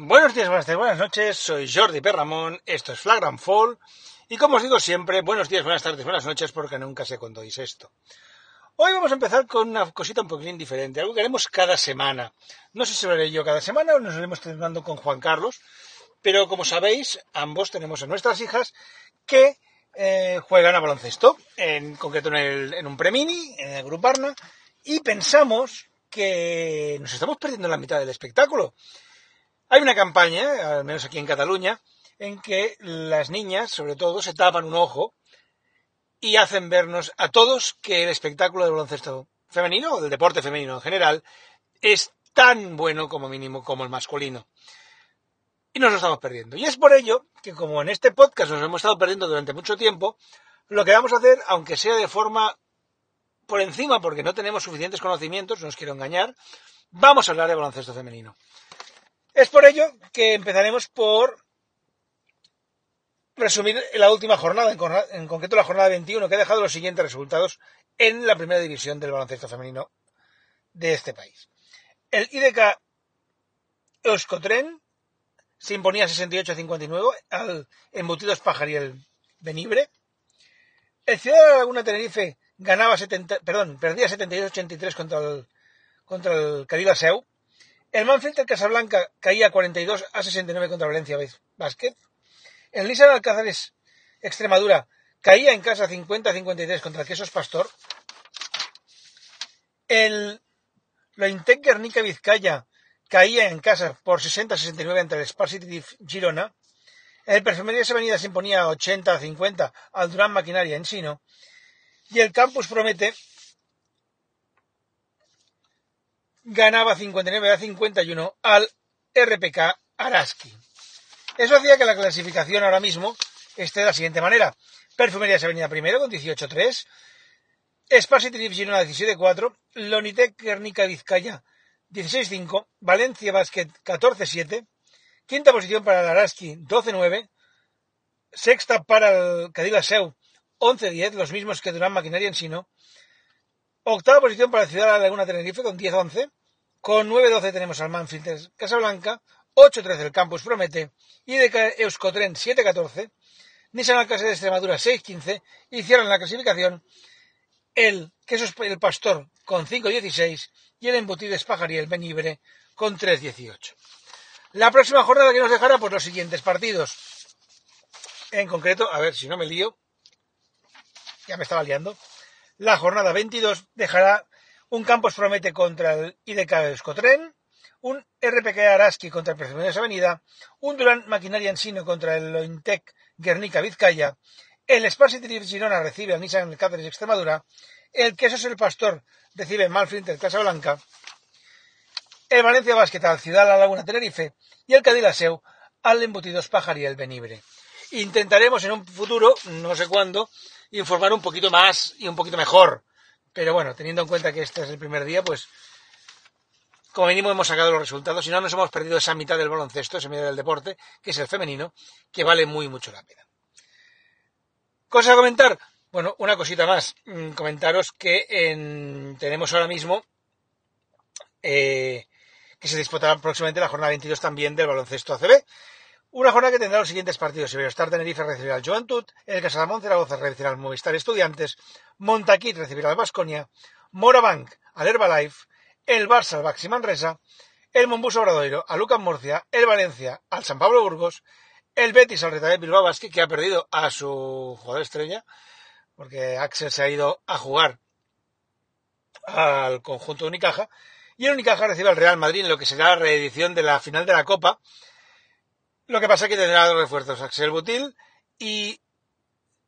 Buenos días, buenas tardes, buenas noches, soy Jordi Perramón, esto es Flagrant Fall, y como os digo siempre, buenos días, buenas tardes, buenas noches, porque nunca sé cuándo oís esto. Hoy vamos a empezar con una cosita un poquitín diferente, algo que haremos cada semana. No sé si lo haré yo cada semana o nos iremos tratando con Juan Carlos, pero como sabéis, ambos tenemos a nuestras hijas que eh, juegan a baloncesto, en concreto en, el, en un premini, en el Grupo Arna, y pensamos que nos estamos perdiendo la mitad del espectáculo. Hay una campaña, al menos aquí en Cataluña, en que las niñas, sobre todo, se tapan un ojo y hacen vernos a todos que el espectáculo del baloncesto femenino, o del deporte femenino en general, es tan bueno como mínimo como el masculino. Y nos lo estamos perdiendo. Y es por ello que como en este podcast nos hemos estado perdiendo durante mucho tiempo, lo que vamos a hacer, aunque sea de forma por encima, porque no tenemos suficientes conocimientos, no os quiero engañar, vamos a hablar de baloncesto femenino. Es por ello que empezaremos por resumir la última jornada, en concreto la jornada 21, que ha dejado los siguientes resultados en la primera división del baloncesto femenino de este país. El IDK Euskotren se imponía 68-59 al Embutidos Pajariel Benibre. El Ciudad de Laguna Tenerife ganaba 70, perdón, perdía 78-83 contra el, contra el Seu. El Manfield Casablanca caía 42 a 69 contra Valencia Basket. El Nissan Alcázares Extremadura caía en casa 50 a 53 contra Quesos Pastor. El Lointec Guernica Vizcaya caía en casa por 60 a 69 ante el Sparsity Girona. El Perfumería Avenida se imponía 80 a 50 al Durán Maquinaria en Sino. Y el Campus Promete ganaba 59 a 51 al RPK Araski. Eso hacía que la clasificación ahora mismo esté de la siguiente manera. Perfumerías Avenida Primero con 18-3, Spasi Trip Girona 17-4, Lonitec Guernica Vizcaya 16-5, Valencia Basket 14-7, quinta posición para el Araski 12-9, sexta para el Cadilla Seu 11-10, los mismos que Durán Maquinaria en Sino, octava posición para Ciudad de la Laguna Tenerife con 10-11, con 9-12 tenemos al Manfield Casablanca, 8-13 el Campus Promete, IDK Euskotren 7-14, Nissan Alcázar de Extremadura 6-15 y cierran la clasificación el Queso el Pastor con 5-16 y el Embutido Espajari el Benibre con 3-18. La próxima jornada que nos dejará pues los siguientes partidos. En concreto, a ver si no me lío, ya me estaba liando. La jornada 22 dejará un Campos Promete contra el IDK Escotren, un RPK Araski contra el de Avenida, un Durán Maquinaria Ensino contra el Lointec Guernica Vizcaya, el Sparsity Girona recibe al Nissan Cáceres Extremadura, el Quesos el Pastor recibe Malfrint el Casa Blanca, el Valencia Basket al Ciudad La Laguna Tenerife y el Cadilaseu al Embutidos Pájar y el Benibre. Intentaremos en un futuro, no sé cuándo, informar un poquito más y un poquito mejor pero bueno, teniendo en cuenta que este es el primer día, pues como mínimo hemos sacado los resultados y no nos hemos perdido esa mitad del baloncesto, esa mitad del deporte, que es el femenino, que vale muy mucho la pena. ¿Cosa a comentar? Bueno, una cosita más. Mm, comentaros que tenemos ahora mismo eh, que se disputará próximamente la jornada 22 también del baloncesto ACB. Una jornada que tendrá los siguientes partidos. Iberostar Tenerife recibirá al Juventud, el Casadamón Zaragoza recibirá al Movistar Estudiantes, Montaquit recibirá al Basconia, Morabank al Herbalife, el Barça al Baxi Manresa, el Mombus Obradoiro al Lucas Murcia, el Valencia al San Pablo Burgos, el Betis al Retabet Bilbao Basket, que ha perdido a su jugador estrella, porque Axel se ha ido a jugar al conjunto de Unicaja, y el Unicaja recibe al Real Madrid en lo que será la reedición de la final de la Copa, lo que pasa es que tendrá dos refuerzos, Axel Butil y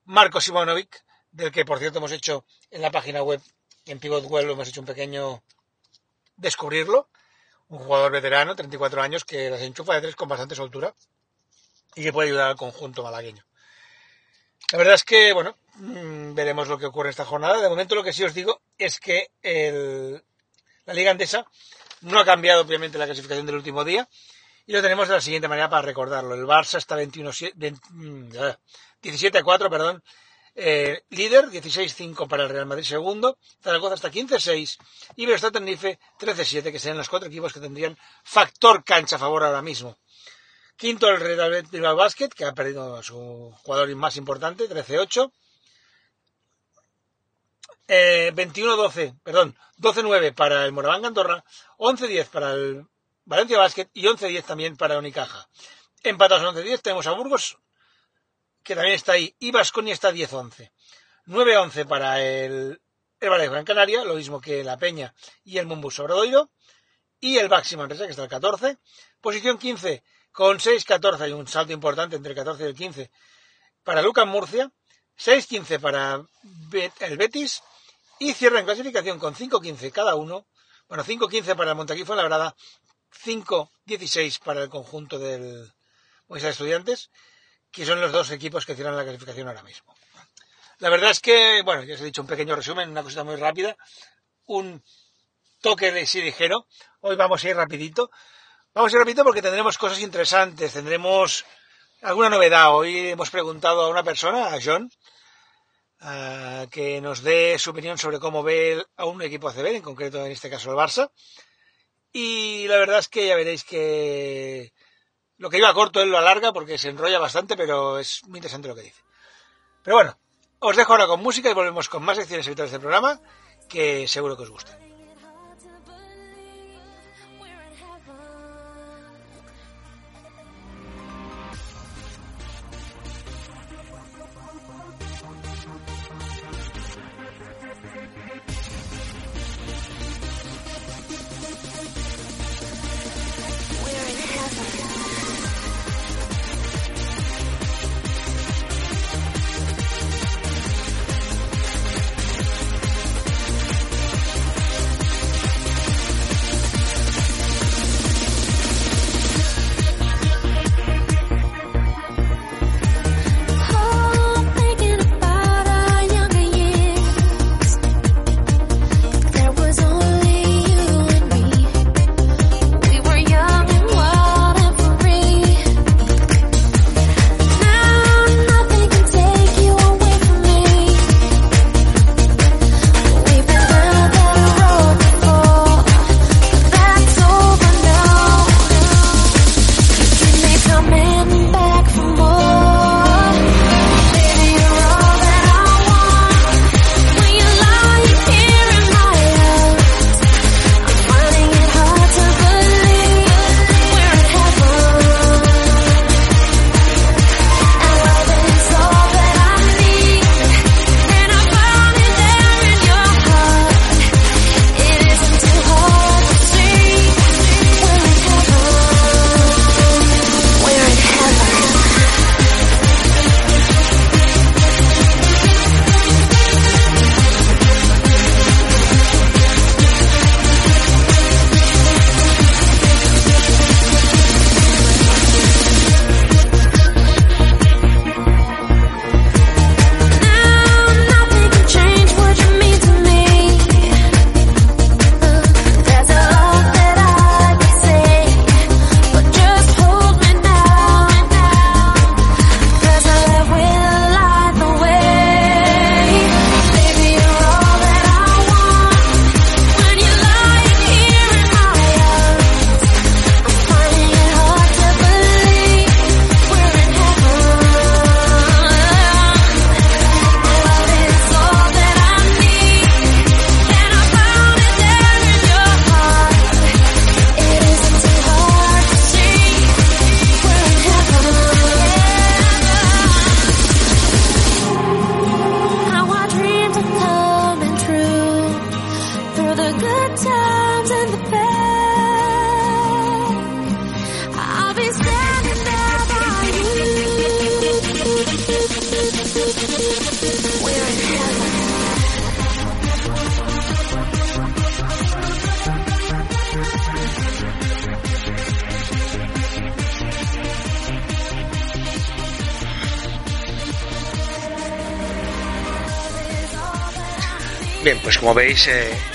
Marco Simonovic, del que por cierto hemos hecho en la página web, en Pivot Web, hemos hecho un pequeño descubrirlo. Un jugador veterano, 34 años, que las enchufa de tres con bastante soltura y que puede ayudar al conjunto malagueño. La verdad es que, bueno, mm, veremos lo que ocurre esta jornada. De momento lo que sí os digo es que la Liga Andesa no ha cambiado obviamente la clasificación del último día y lo tenemos de la siguiente manera para recordarlo. El Barça está 21, 17 a 4, perdón. Eh, líder, 16-5 para el Real Madrid segundo, Zaragoza está 15-6 y Verstappen Tenerife 13-7, que serían los cuatro equipos que tendrían factor cancha a favor ahora mismo. Quinto el Real Bilbao Basket, que ha perdido a su jugador más importante, 13-8. Eh, 21-12, perdón, 12-9 para el Moraván Andorra, 11-10 para el Valencia Basket y 11-10 también para Unicaja. Empatados 11-10 tenemos a Burgos, que también está ahí, y Vasconia está 10-11. 9-11 para el, el Valencia Gran Canaria, lo mismo que la Peña y el Mumbus Sobradoiro, y el Baxi Manresa, que está el 14. Posición 15, con 6-14, hay un salto importante entre el 14 y el 15 para Lucas Murcia, 6-15 para el Betis, y cierra en clasificación con 5-15 cada uno, bueno, 5-15 para el Montaquí Fuenlabrada, 5-16 para el conjunto del Moisés Estudiantes, que son los dos equipos que cierran la clasificación ahora mismo. La verdad es que, bueno, ya os he dicho un pequeño resumen, una cosita muy rápida, un toque de sí ligero. Hoy vamos a ir rapidito. Vamos a ir rapidito porque tendremos cosas interesantes, tendremos alguna novedad. Hoy hemos preguntado a una persona, a John, que nos dé su opinión sobre cómo ve a un equipo ACB, en concreto en este caso el Barça. Y la verdad es que ya veréis que lo que iba corto él lo alarga porque se enrolla bastante, pero es muy interesante lo que dice. Pero bueno, os dejo ahora con música y volvemos con más secciones habituales del programa que seguro que os gustan.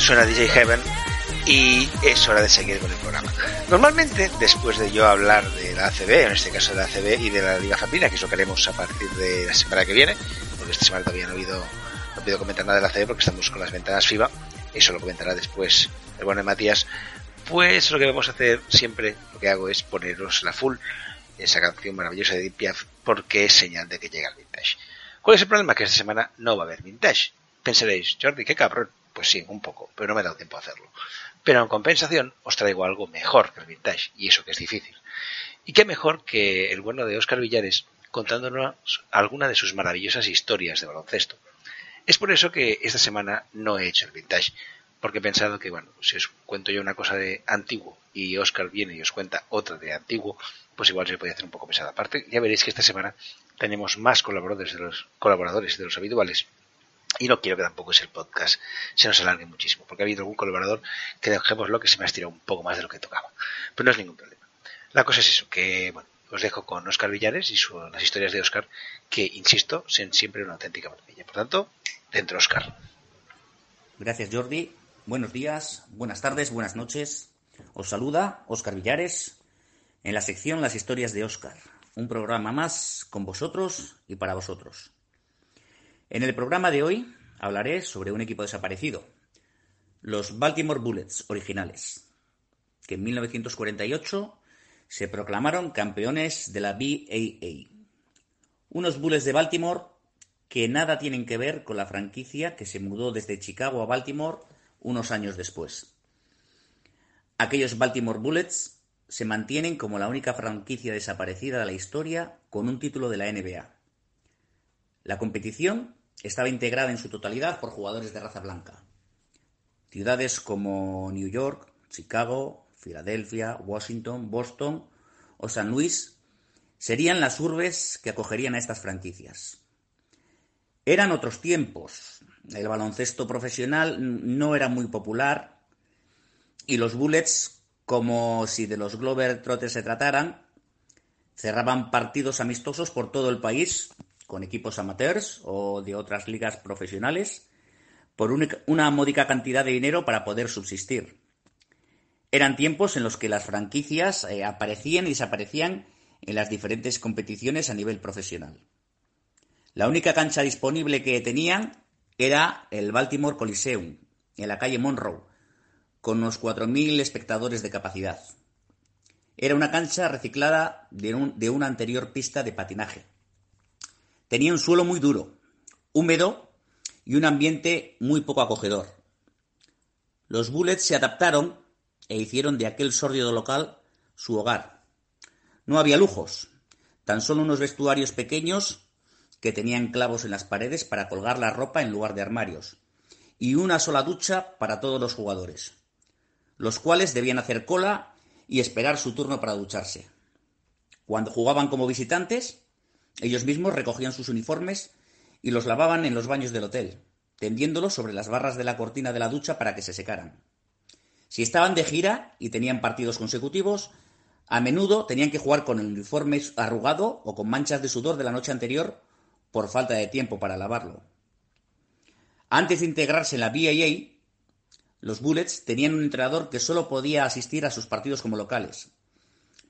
Suena DJ Heaven y es hora de seguir con el programa. Normalmente, después de yo hablar de la ACB, en este caso de la ACB y de la Liga Femenina, que es lo que haremos a partir de la semana que viene, porque esta semana todavía no he oído, no he comentar nada de la ACB porque estamos con las ventanas FIBA, eso lo comentará después el bueno de Matías, pues lo que vamos a hacer siempre, lo que hago es poneros la full esa canción maravillosa de Deep porque es señal de que llega el vintage. ¿Cuál es el problema? Que esta semana no va a haber vintage. Pensaréis, Jordi, qué cabrón. Sí, un poco, pero no me ha dado tiempo a hacerlo. Pero en compensación os traigo algo mejor que el vintage, y eso que es difícil. Y qué mejor que el bueno de Óscar Villares contándonos alguna de sus maravillosas historias de baloncesto. Es por eso que esta semana no he hecho el vintage, porque he pensado que, bueno, si os cuento yo una cosa de antiguo y Oscar viene y os cuenta otra de antiguo, pues igual se puede hacer un poco pesada. Aparte, ya veréis que esta semana tenemos más colaboradores de los colaboradores de los habituales y no quiero que tampoco ese podcast se nos alargue muchísimo, porque ha habido algún colaborador que dejémoslo que se me ha estirado un poco más de lo que tocaba. Pero no es ningún problema. La cosa es eso, que bueno, os dejo con Oscar Villares y las historias de Oscar, que insisto, son siempre una auténtica maravilla. Por tanto, dentro Oscar. Gracias Jordi. Buenos días, buenas tardes, buenas noches. Os saluda Oscar Villares en la sección Las historias de Oscar, un programa más con vosotros y para vosotros. En el programa de hoy hablaré sobre un equipo desaparecido, los Baltimore Bullets originales, que en 1948 se proclamaron campeones de la BAA. Unos Bullets de Baltimore que nada tienen que ver con la franquicia que se mudó desde Chicago a Baltimore unos años después. Aquellos Baltimore Bullets se mantienen como la única franquicia desaparecida de la historia con un título de la NBA. La competición estaba integrada en su totalidad por jugadores de raza blanca. Ciudades como New York, Chicago, Filadelfia, Washington, Boston o San Luis serían las urbes que acogerían a estas franquicias. Eran otros tiempos. El baloncesto profesional no era muy popular y los Bullets, como si de los Glover Trotters se trataran, cerraban partidos amistosos por todo el país con equipos amateurs o de otras ligas profesionales por una módica cantidad de dinero para poder subsistir. Eran tiempos en los que las franquicias eh, aparecían y desaparecían en las diferentes competiciones a nivel profesional. La única cancha disponible que tenían era el Baltimore Coliseum, en la calle Monroe, con unos 4.000 espectadores de capacidad. Era una cancha reciclada de una anterior pista de patinaje. Tenía un suelo muy duro, húmedo y un ambiente muy poco acogedor. Los Bullets se adaptaron e hicieron de aquel sórdido local su hogar. No había lujos, tan solo unos vestuarios pequeños que tenían clavos en las paredes para colgar la ropa en lugar de armarios, y una sola ducha para todos los jugadores, los cuales debían hacer cola y esperar su turno para ducharse. Cuando jugaban como visitantes, ellos mismos recogían sus uniformes y los lavaban en los baños del hotel, tendiéndolos sobre las barras de la cortina de la ducha para que se secaran. Si estaban de gira y tenían partidos consecutivos, a menudo tenían que jugar con el uniforme arrugado o con manchas de sudor de la noche anterior por falta de tiempo para lavarlo. Antes de integrarse en la BAA, los Bullets tenían un entrenador que solo podía asistir a sus partidos como locales.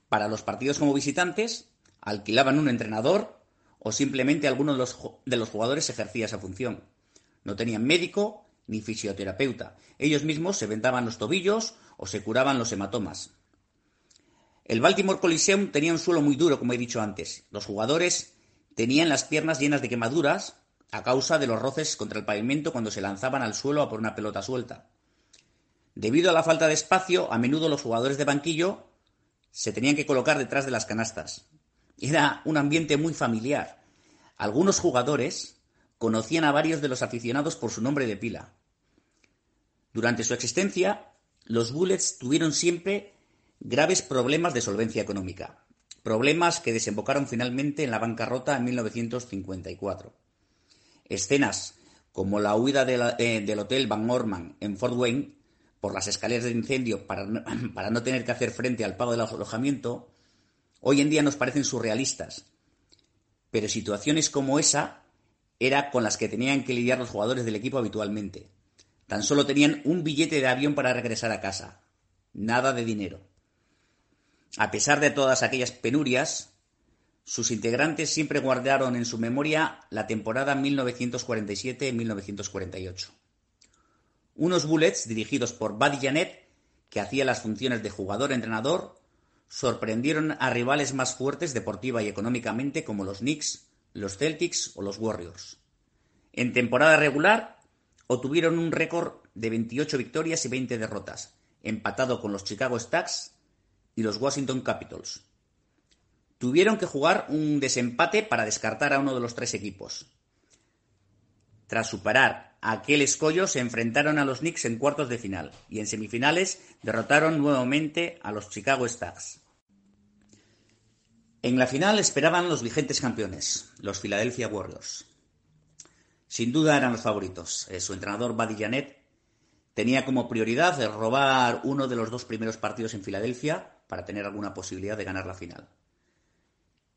Para los partidos como visitantes, alquilaban un entrenador o simplemente alguno de los, de los jugadores ejercía esa función. No tenían médico ni fisioterapeuta. Ellos mismos se vendaban los tobillos o se curaban los hematomas. El Baltimore Coliseum tenía un suelo muy duro, como he dicho antes. Los jugadores tenían las piernas llenas de quemaduras a causa de los roces contra el pavimento cuando se lanzaban al suelo a por una pelota suelta. Debido a la falta de espacio, a menudo los jugadores de banquillo se tenían que colocar detrás de las canastas. Era un ambiente muy familiar. Algunos jugadores conocían a varios de los aficionados por su nombre de pila. Durante su existencia, los Bullets tuvieron siempre graves problemas de solvencia económica, problemas que desembocaron finalmente en la bancarrota en 1954. Escenas como la huida eh, del Hotel Van Orman en Fort Wayne por las escaleras de incendio para para no tener que hacer frente al pago del alojamiento hoy en día nos parecen surrealistas. Pero situaciones como esa era con las que tenían que lidiar los jugadores del equipo habitualmente. Tan solo tenían un billete de avión para regresar a casa. Nada de dinero. A pesar de todas aquellas penurias, sus integrantes siempre guardaron en su memoria la temporada 1947-1948. Unos Bullets dirigidos por Buddy Janet, que hacía las funciones de jugador-entrenador, sorprendieron a rivales más fuertes deportiva y económicamente como los Knicks, los Celtics o los Warriors. En temporada regular obtuvieron un récord de 28 victorias y 20 derrotas, empatado con los Chicago Stacks y los Washington Capitals. Tuvieron que jugar un desempate para descartar a uno de los tres equipos. Tras superar aquel escollo, se enfrentaron a los Knicks en cuartos de final y en semifinales derrotaron nuevamente a los Chicago Stars. En la final esperaban los vigentes campeones, los Philadelphia Warriors. Sin duda eran los favoritos. Eh, su entrenador Buddy Janet tenía como prioridad robar uno de los dos primeros partidos en Filadelfia para tener alguna posibilidad de ganar la final.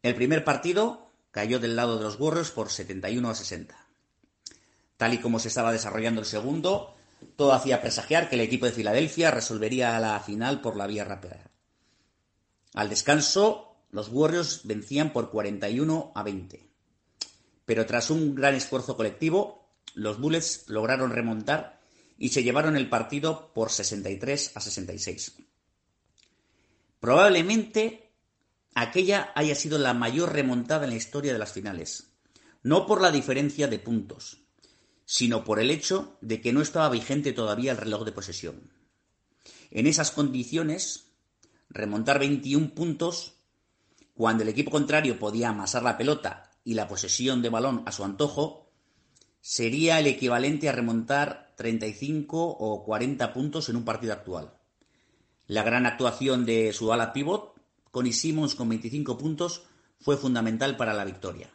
El primer partido cayó del lado de los Warriors por 71 a 60. Tal y como se estaba desarrollando el segundo, todo hacía presagiar que el equipo de Filadelfia resolvería la final por la vía rápida. Al descanso, los Warriors vencían por 41 a 20. Pero tras un gran esfuerzo colectivo, los Bullets lograron remontar y se llevaron el partido por 63 a 66. Probablemente aquella haya sido la mayor remontada en la historia de las finales, no por la diferencia de puntos, sino por el hecho de que no estaba vigente todavía el reloj de posesión. En esas condiciones, remontar 21 puntos cuando el equipo contrario podía amasar la pelota y la posesión de balón a su antojo, sería el equivalente a remontar 35 o 40 puntos en un partido actual. La gran actuación de su ala pivot, Connie Simmons con 25 puntos, fue fundamental para la victoria.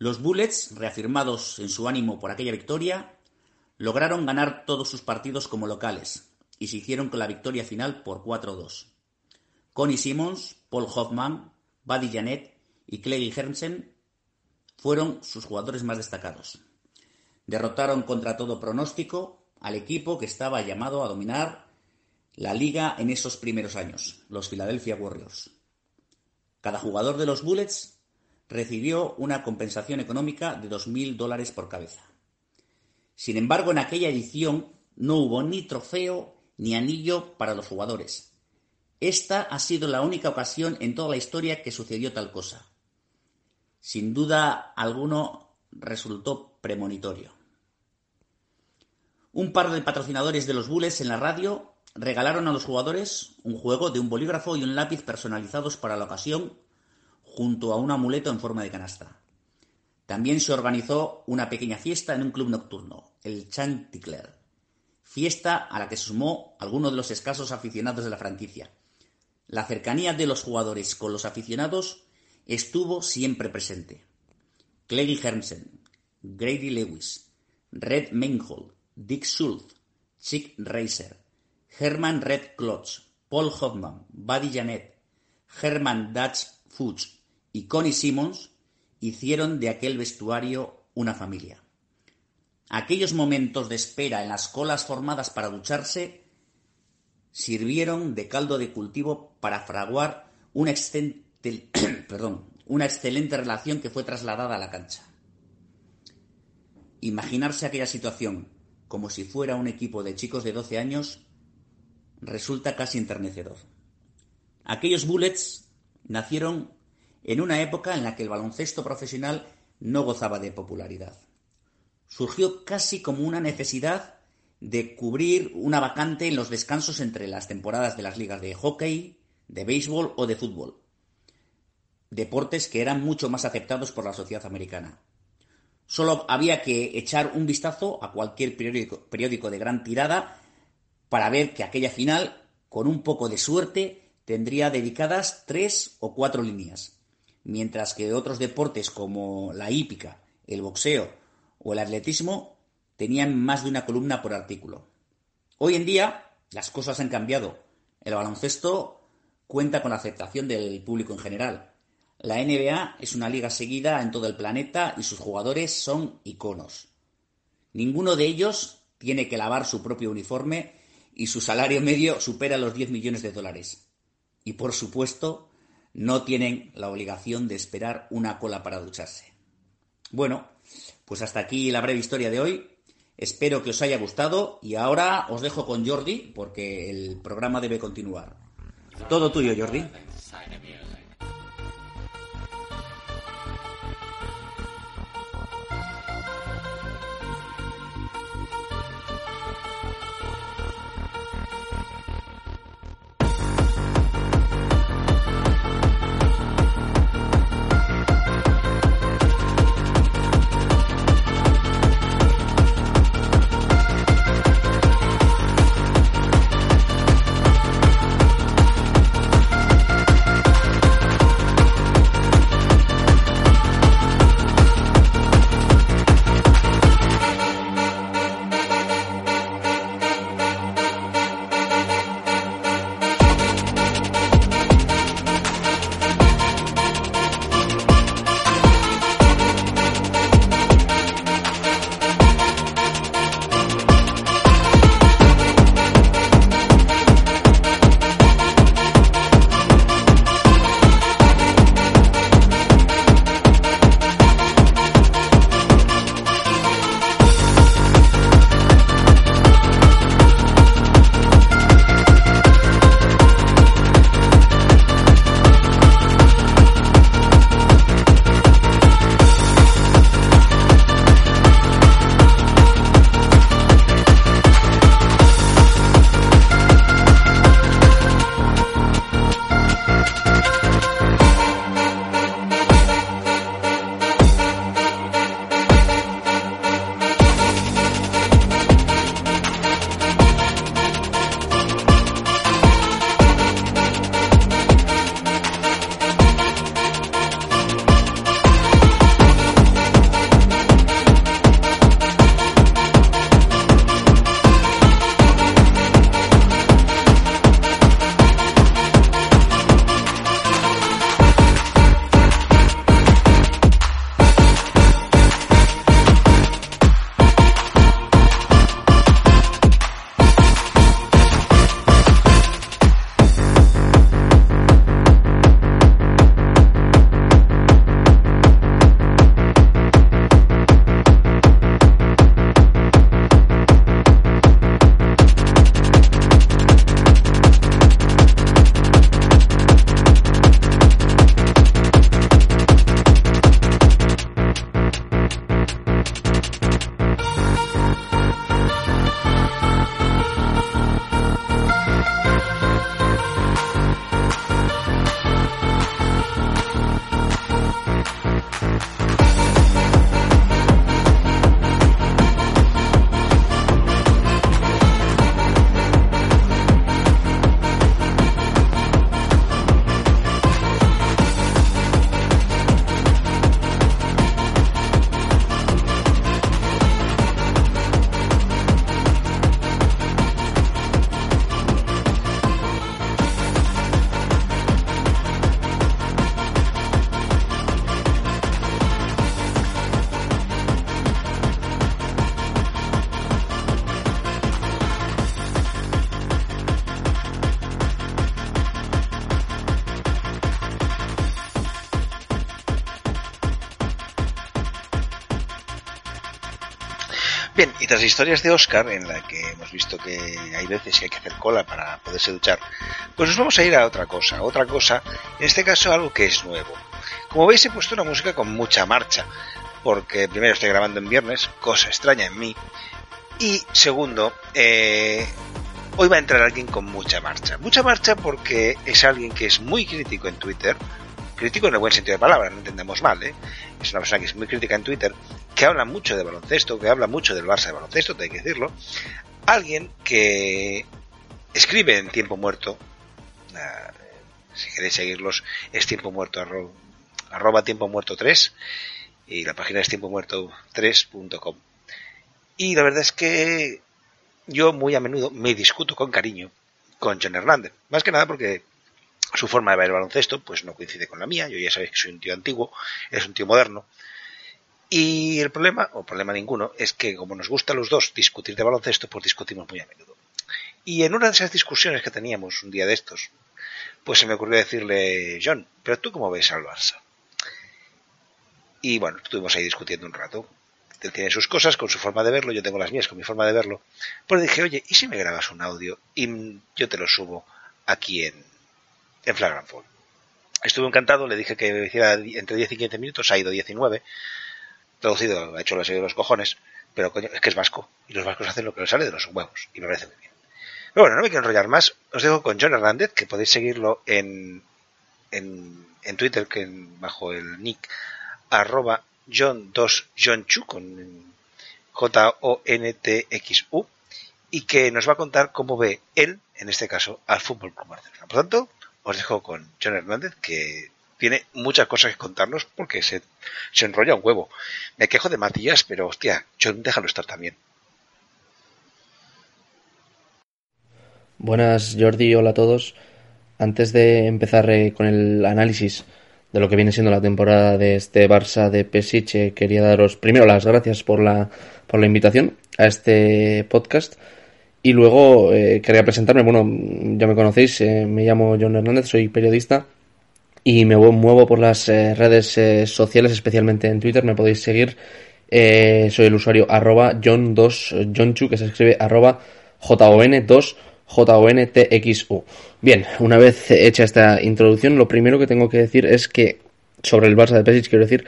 Los Bullets, reafirmados en su ánimo por aquella victoria, lograron ganar todos sus partidos como locales y se hicieron con la victoria final por 4-2. Connie Simmons, Paul Hoffman, Buddy Janet y Clay Hermsen fueron sus jugadores más destacados. Derrotaron contra todo pronóstico al equipo que estaba llamado a dominar la liga en esos primeros años, los Philadelphia Warriors. Cada jugador de los Bullets recibió una compensación económica de 2.000 dólares por cabeza. Sin embargo, en aquella edición no hubo ni trofeo ni anillo para los jugadores. Esta ha sido la única ocasión en toda la historia que sucedió tal cosa. Sin duda alguno resultó premonitorio. Un par de patrocinadores de los Bulls en la radio regalaron a los jugadores un juego de un bolígrafo y un lápiz personalizados para la ocasión junto a un amuleto en forma de canasta. También se organizó una pequeña fiesta en un club nocturno, el Chanticleer, fiesta a la que se sumó alguno de los escasos aficionados de la franquicia. La cercanía de los jugadores con los aficionados estuvo siempre presente. Clay Hermsen, Grady Lewis, Red Meinhold, Dick Schultz, Chick Reiser, Herman Red Klotz, Paul Hoffman, Buddy Janet, Herman Dutch Fuchs y Connie Simmons hicieron de aquel vestuario una familia. Aquellos momentos de espera en las colas formadas para ducharse sirvieron de caldo de cultivo para fraguar una excelente, una excelente relación que fue trasladada a la cancha. Imaginarse aquella situación como si fuera un equipo de chicos de 12 años resulta casi enternecedor. Aquellos bullets nacieron en una época en la que el baloncesto profesional no gozaba de popularidad. Surgió casi como una necesidad de cubrir una vacante en los descansos entre las temporadas de las ligas de hockey, de béisbol o de fútbol. Deportes que eran mucho más aceptados por la sociedad americana. Solo había que echar un vistazo a cualquier periódico, periódico de gran tirada para ver que aquella final, con un poco de suerte, tendría dedicadas tres o cuatro líneas mientras que otros deportes como la hípica, el boxeo o el atletismo tenían más de una columna por artículo. Hoy en día las cosas han cambiado. El baloncesto cuenta con la aceptación del público en general. La NBA es una liga seguida en todo el planeta y sus jugadores son iconos. Ninguno de ellos tiene que lavar su propio uniforme y su salario medio supera los 10 millones de dólares. Y por supuesto, no tienen la obligación de esperar una cola para ducharse. Bueno, pues hasta aquí la breve historia de hoy. Espero que os haya gustado y ahora os dejo con Jordi porque el programa debe continuar. Todo tuyo, Jordi. Las historias de Oscar, en la que hemos visto que hay veces que hay que hacer cola para poderse duchar, pues nos vamos a ir a otra cosa, otra cosa, en este caso algo que es nuevo. Como veis he puesto una música con mucha marcha, porque primero estoy grabando en viernes, cosa extraña en mí, y segundo, eh, hoy va a entrar alguien con mucha marcha. Mucha marcha porque es alguien que es muy crítico en Twitter, crítico en el buen sentido de palabra, no entendemos mal, ¿eh? es una persona que es muy crítica en Twitter, que habla mucho de baloncesto, que habla mucho del Barça de baloncesto, hay que decirlo, alguien que escribe en tiempo muerto, ah, si queréis seguirlos, es tiempo muerto, arroba, tiempo muerto 3, y la página es tiempo muerto 3.com. Y la verdad es que yo muy a menudo me discuto con cariño con John Hernández, más que nada porque su forma de ver el baloncesto pues no coincide con la mía, yo ya sabéis que soy un tío antiguo, es un tío moderno, y el problema, o problema ninguno, es que como nos gusta a los dos discutir de baloncesto, pues discutimos muy a menudo. Y en una de esas discusiones que teníamos un día de estos, pues se me ocurrió decirle, John, pero tú cómo ves al Barça? Y bueno, estuvimos ahí discutiendo un rato. Él tiene sus cosas con su forma de verlo, yo tengo las mías con mi forma de verlo. Pues dije, oye, ¿y si me grabas un audio y yo te lo subo aquí en, en Flagrant Fall. Estuve encantado, le dije que hiciera entre 10 y 15 minutos, ha ido 19. Traducido, ha hecho la serie de los cojones, pero coño, es que es vasco. Y los vascos hacen lo que les sale de los huevos. Y me parece muy bien. Pero bueno, no me quiero enrollar más. Os dejo con John Hernández, que podéis seguirlo en, en, en Twitter, que bajo el nick arroba John 2 John Chu con J-O-N-T-X-U y que nos va a contar cómo ve él, en este caso, al Fútbol Club Barcelona. Por tanto, os dejo con John Hernández, que tiene muchas cosas que contarnos porque se, se enrolla un huevo. Me quejo de Matías, pero hostia, John, déjalo estar también. Buenas Jordi, hola a todos. Antes de empezar eh, con el análisis de lo que viene siendo la temporada de este Barça de Pesic, eh, quería daros primero las gracias por la, por la invitación a este podcast y luego eh, quería presentarme, bueno, ya me conocéis, eh, me llamo John Hernández, soy periodista y me muevo por las eh, redes eh, sociales, especialmente en Twitter, me podéis seguir. Eh, soy el usuario arroba John2 Johnchu, que se escribe arroba JON2 JONTXU. Bien, una vez hecha esta introducción, lo primero que tengo que decir es que sobre el Barça de Pesic quiero decir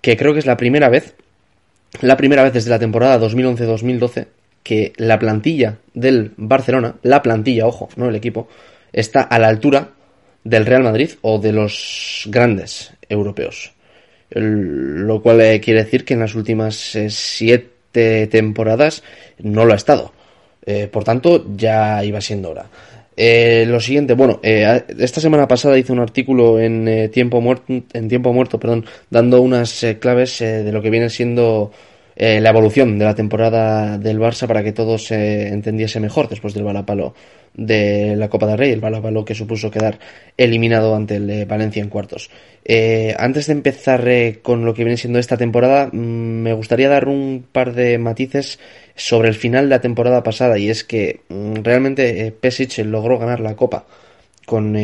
que creo que es la primera vez, la primera vez desde la temporada 2011-2012 que la plantilla del Barcelona, la plantilla, ojo, no el equipo, está a la altura del Real Madrid o de los grandes europeos. Lo cual eh, quiere decir que en las últimas eh, siete temporadas no lo ha estado. Eh, por tanto, ya iba siendo hora. Eh, lo siguiente, bueno, esta semana pasada hice un artículo en tiempo muerto, en tiempo muerto, perdón, dando unas claves de lo que viene siendo eh, la evolución de la temporada del Barça para que todo se entendiese mejor después del balapalo de la Copa del Rey, el balapalo que supuso quedar eliminado ante el eh, Valencia en cuartos. Eh, antes de empezar eh, con lo que viene siendo esta temporada, mm, me gustaría dar un par de matices sobre el final de la temporada pasada y es que mm, realmente Pesic logró ganar la Copa con,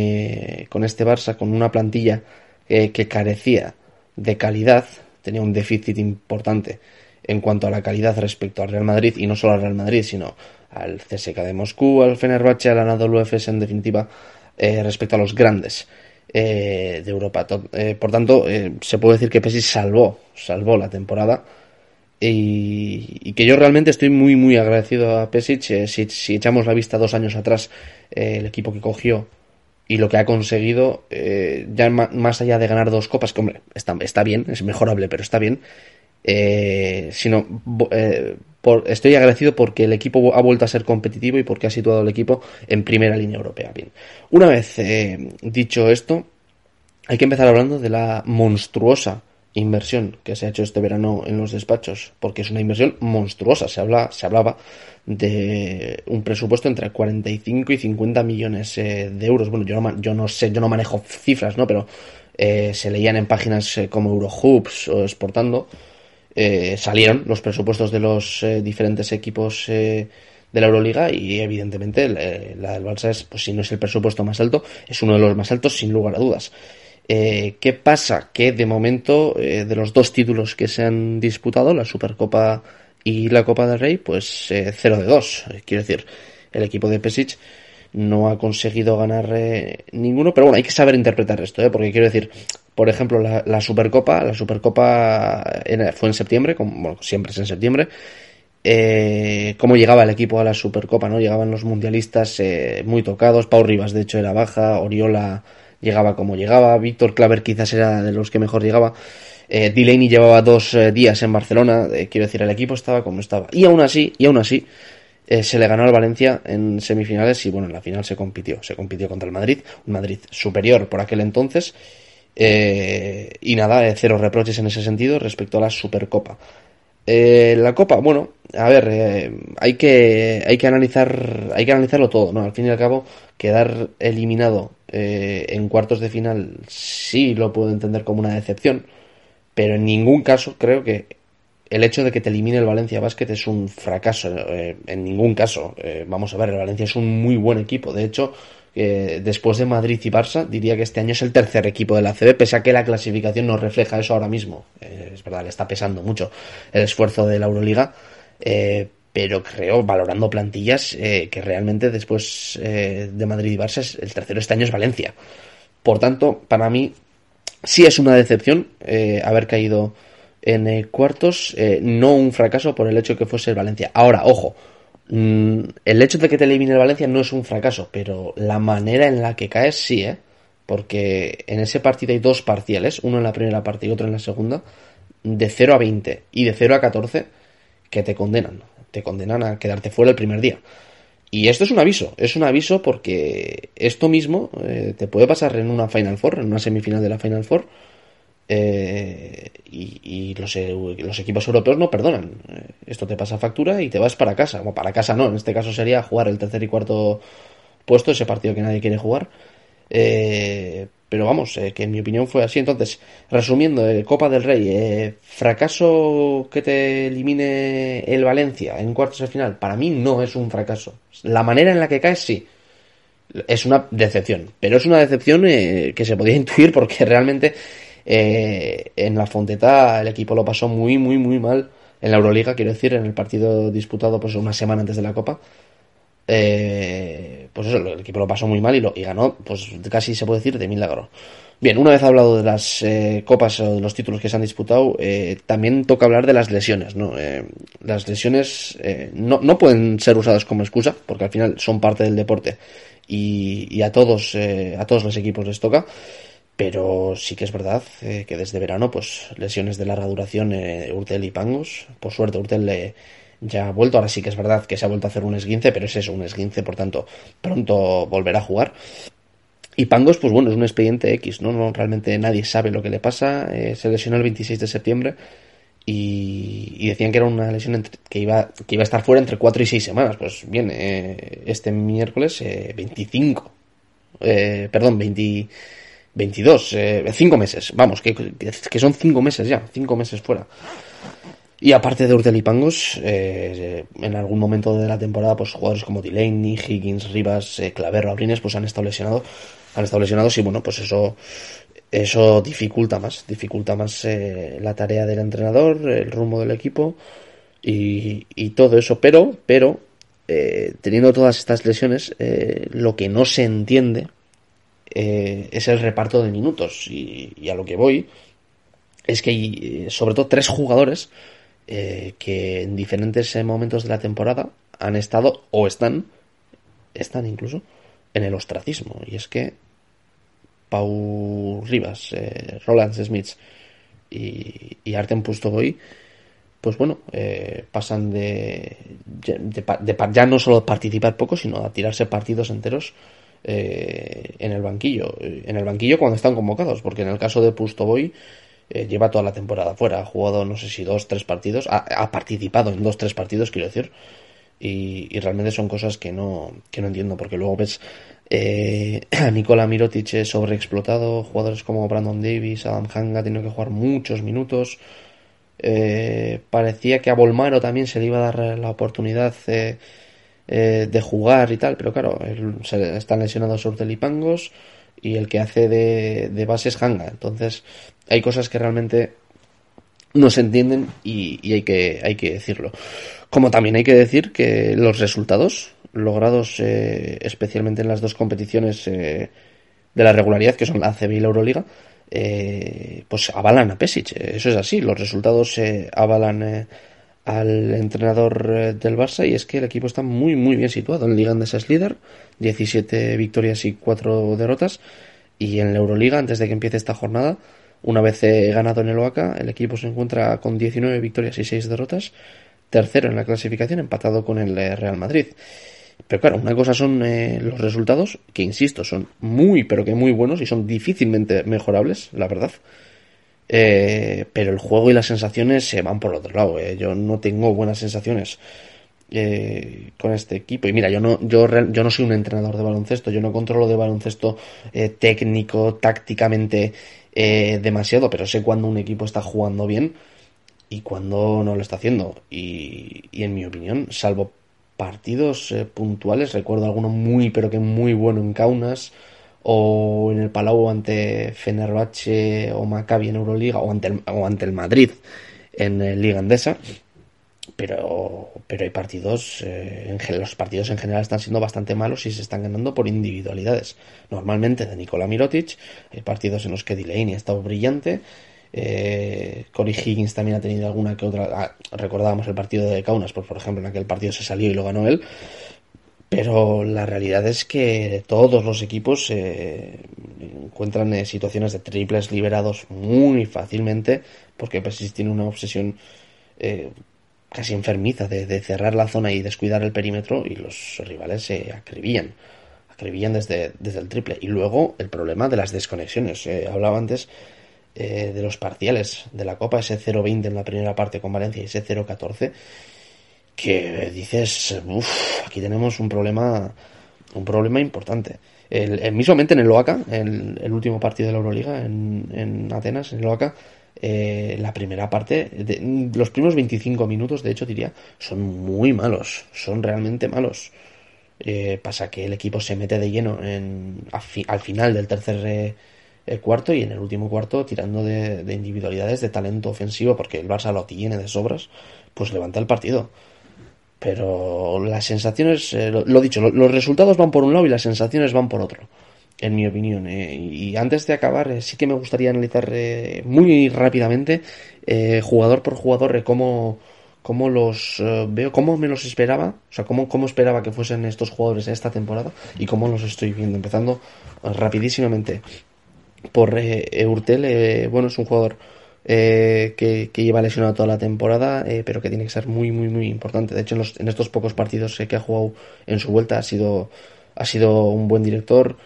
con este Barça, con una plantilla que carecía de calidad, tenía un déficit importante en cuanto a la calidad respecto al Real Madrid y no solo al Real Madrid, sino al CSK de Moscú, al Fenerbahce, al Anadolu Efes, en definitiva, eh, respecto a los grandes eh, de Europa. Eh, por tanto, eh, se puede decir que Pesic salvó, salvó la temporada y, que yo realmente estoy muy muy agradecido a Pesic. eh, si, echamos la vista dos años atrás, el equipo que cogió y lo que ha conseguido, eh, ya más allá de ganar dos copas, que hombre, está, está bien, es mejorable, pero está bien, eh, sino eh, por, estoy agradecido porque el equipo ha vuelto a ser competitivo y porque ha situado el equipo en primera línea europea. Bien, una vez eh, dicho esto, hay que empezar hablando de la monstruosa inversión que se ha hecho este verano en los despachos, porque es una inversión monstruosa. Se habla, se hablaba de un presupuesto entre 45 y 50 millones eh, de euros. Bueno, yo no, yo no sé, yo no manejo cifras, ¿no? Pero eh, se leían en páginas eh, como Eurohoops o Exportando, eh, salieron los presupuestos de los eh, diferentes equipos eh, de la Euroliga y evidentemente la del Barça es, pues si no es el presupuesto más alto, es uno de los más altos sin lugar a dudas. Eh, ¿Qué pasa? Que de momento, de los dos títulos que se han disputado, la Supercopa y la Copa del Rey, pues eh, 0 de 2. Eh, quiero decir, el equipo de Pesic no ha conseguido ganar ninguno, pero bueno, hay que saber interpretar esto, porque quiero decir, por ejemplo, la, Supercopa, la Supercopa fue en septiembre, como, bueno, siempre es en septiembre, eh, cómo llegaba el equipo a la Supercopa, ¿no? Llegaban los mundialistas eh, muy tocados, Pau Rivas de hecho era baja, Oriola llegaba como llegaba, Víctor Claver quizás era de los que mejor llegaba, eh, Delaney llevaba dos eh, días en Barcelona, eh, quiero decir, el equipo estaba como estaba. Y aún así, y aún así, eh, se le ganó al Valencia en semifinales y bueno, en la final se compitió, se compitió contra el Madrid, un Madrid superior por aquel entonces. Eh, y nada, eh, cero reproches en ese sentido respecto a la Supercopa. Eh, la Copa, bueno, a ver, eh, hay que hay que analizar hay que analizarlo todo, ¿no? Al fin y al cabo, quedar eliminado eh, en cuartos de final sí lo puedo entender como una decepción, pero en ningún caso creo que el hecho de que te elimine el Valencia Basket es un fracaso. eh, en ningún caso. Vamos a ver, el Valencia es un muy buen equipo. De hecho, después de Madrid y Barça, diría que este año es el tercer equipo de la CB, pese a que la clasificación no refleja eso ahora mismo. Eh, es verdad, le está pesando mucho el esfuerzo de la Euroliga. Eh, pero creo, valorando plantillas, eh, que realmente después de Madrid y Barça, el tercero este año es Valencia. Por tanto, para mí sí es una decepción haber caído en cuartos, no un fracaso por el hecho que fuese Valencia. Ahora, ojo, mm, el hecho de que te elimine el Valencia no es un fracaso, pero la manera en la que caes sí, ¿eh? Porque en ese partido hay dos parciales, uno en la primera parte y otro en la segunda, de 0 a 20 y de 0 a 14 que te condenan te condenan a quedarte fuera el primer día. Y esto es un aviso, es un aviso porque esto mismo eh, te puede pasar en una Final Four, en una semifinal de la Final Four, eh, y, los, eh, los, equipos europeos no perdonan. esto te pasa factura y te vas para casa. O para casa no, en este caso sería jugar el tercer y cuarto puesto, ese partido que nadie quiere jugar. Pero vamos, eh, que en mi opinión fue así. Entonces, resumiendo, eh, Copa del Rey, eh, fracaso que te elimine el Valencia en cuartos de final, para mí no es un fracaso. La manera en la que caes, sí. Es una decepción. Pero es una decepción que se podía intuir porque realmente en la Fonteta el equipo lo pasó muy, muy, muy mal. En la Euroliga, quiero decir, en el partido disputado pues una semana antes de la Copa. Eh, pues eso, el equipo lo pasó muy mal y, lo, y ganó, pues casi se puede decir, de milagro. Bien, una vez hablado de las eh, copas o de los títulos que se han disputado, eh, también toca hablar de las lesiones, ¿no? las lesiones no, no, pueden ser usadas como excusa, porque al final son parte del deporte y, y a todos, a todos los equipos les toca, pero sí que es verdad que desde verano, pues lesiones de larga duración, Urtel y Pangos, por suerte Urtel le ya ha vuelto. Ahora sí que es verdad que se ha vuelto a hacer un esguince, pero es eso, un esguince, por tanto, pronto volverá a jugar. Y Pangos, pues bueno, es un expediente X, ¿no? no realmente nadie sabe lo que le pasa. Eh, se lesionó el 26 de septiembre y, decían que era una lesión que, iba, que iba a estar fuera entre 4 y 6 semanas. Pues bien, eh, este miércoles 25, eh, perdón, 20, 22, 5 meses, vamos, que, que son 5 meses ya, 5 meses fuera. Y aparte de Urtel y Pangos, eh, en algún momento de la temporada, pues jugadores como Delaney, Higgins, Rivas, eh, Claverro, Abrines, pues han estado lesionados, han estado lesionados y bueno, pues eso, eso dificulta más, dificulta más eh, la tarea del entrenador, el rumbo del equipo y, y todo eso. Pero, pero, teniendo todas estas lesiones, lo que no se entiende es el reparto de minutos y, a lo que voy es que hay sobre todo tres jugadores eh, que en diferentes eh, momentos de la temporada han estado o están, están incluso, en el ostracismo. Y es que Pau Rivas, eh, Roland Smith y, y Artem Pustovoy, pues bueno, pasan de, de, ya no solo participar poco, sino a tirarse partidos enteros en el banquillo. En el banquillo cuando están convocados, porque en el caso de Pustovoy eh, lleva toda la temporada fuera. Ha jugado, no sé si dos, tres partidos. Ha, participado en dos, tres partidos, quiero decir. Y, realmente son cosas que no, que no entiendo, porque luego ves eh, a Nikola Mirotic sobreexplotado, jugadores como Brandon Davis, Adam Hanga tienen que jugar muchos minutos. Eh, parecía que a Volmaro también se le iba a dar la oportunidad de jugar y tal, pero claro, se están lesionados Urtel y y el que hace de, base es Hanga. Entonces, hay cosas que realmente no se entienden y, hay, que, hay que decirlo. Como también hay que decir que los resultados logrados eh, especialmente en las dos competiciones eh, de la regularidad, que son la ACB y la Euroliga, eh, pues avalan a Pesic. Eso es así, los resultados avalan al entrenador del Barça y es que el equipo está muy muy bien situado. En Liga Andesa es líder, 17 victorias y 4 derrotas. Y en la Euroliga, antes de que empiece esta jornada, una vez ganado en el OACA, el equipo se encuentra con 19 victorias y 6 derrotas, tercero en la clasificación, empatado con el eh, Real Madrid. Pero claro, una cosa son eh, los resultados, que insisto, son muy, pero que muy buenos y son difícilmente mejorables, la verdad. Eh, pero el juego y las sensaciones se van por otro lado. Yo no tengo buenas sensaciones con este equipo. Y mira, yo no, yo, yo no soy un entrenador de baloncesto, yo no controlo de baloncesto técnico, tácticamente eh, demasiado, pero sé cuando un equipo está jugando bien y cuando no lo está haciendo. Y, en mi opinión, salvo partidos eh, puntuales, recuerdo alguno muy, pero que muy bueno en Kaunas, o en el Palau ante Fenerbahce o Maccabi en Euroliga, o ante el, o ante el Madrid en eh, Liga Andesa. Pero, pero hay partidos, en, los partidos en general están siendo bastante malos y se están ganando por individualidades. Normalmente de Nikola Mirotic, hay partidos en los que Delaney ha estado brillante, eh, Corey Higgins también ha tenido alguna que otra. Ah, recordábamos el partido de Kaunas, pues, por ejemplo, en aquel partido se salió y lo ganó él. Pero la realidad es que todos los equipos eh, encuentran eh, situaciones de triples liberados muy fácilmente, porque pues, tiene una obsesión eh, casi enfermiza de, cerrar la zona y descuidar el perímetro, y los rivales se acribillan acribillan desde, desde el triple. Y luego el problema de las desconexiones. hablaba antes eh, de los parciales de la Copa, ese 0-20 en la primera parte con Valencia y ese 0-14, que dices, uff, aquí tenemos un problema, un problema importante. El, mismamente en el Loaca, el, el, último partido de la Euroliga en, en Atenas, en el Loaca, eh, la primera parte, de, los primeros 25 minutos, de hecho diría, son muy malos, son realmente malos. Eh, pasa que el equipo se mete de lleno en, al final del tercer el cuarto y en el último cuarto tirando de, individualidades de talento ofensivo porque el Barça lo tiene de sobras pues levanta el partido pero las sensaciones eh, lo, dicho los resultados van por un lado y las sensaciones van por otro en mi opinión eh, y antes de acabar eh, sí que me gustaría analizar muy rápidamente jugador por jugador cómo cómo los veo, cómo me los esperaba, o sea, cómo, cómo esperaba que fuesen estos jugadores esta temporada y cómo los estoy viendo. Empezando rapidísimamente por eh, Eurtel. Eh, bueno, es un jugador eh, que, lleva lesionado toda la temporada, pero que tiene que ser muy, muy, muy importante. De hecho, en, estos pocos partidos que ha jugado en su vuelta ha sido, ha sido un buen director.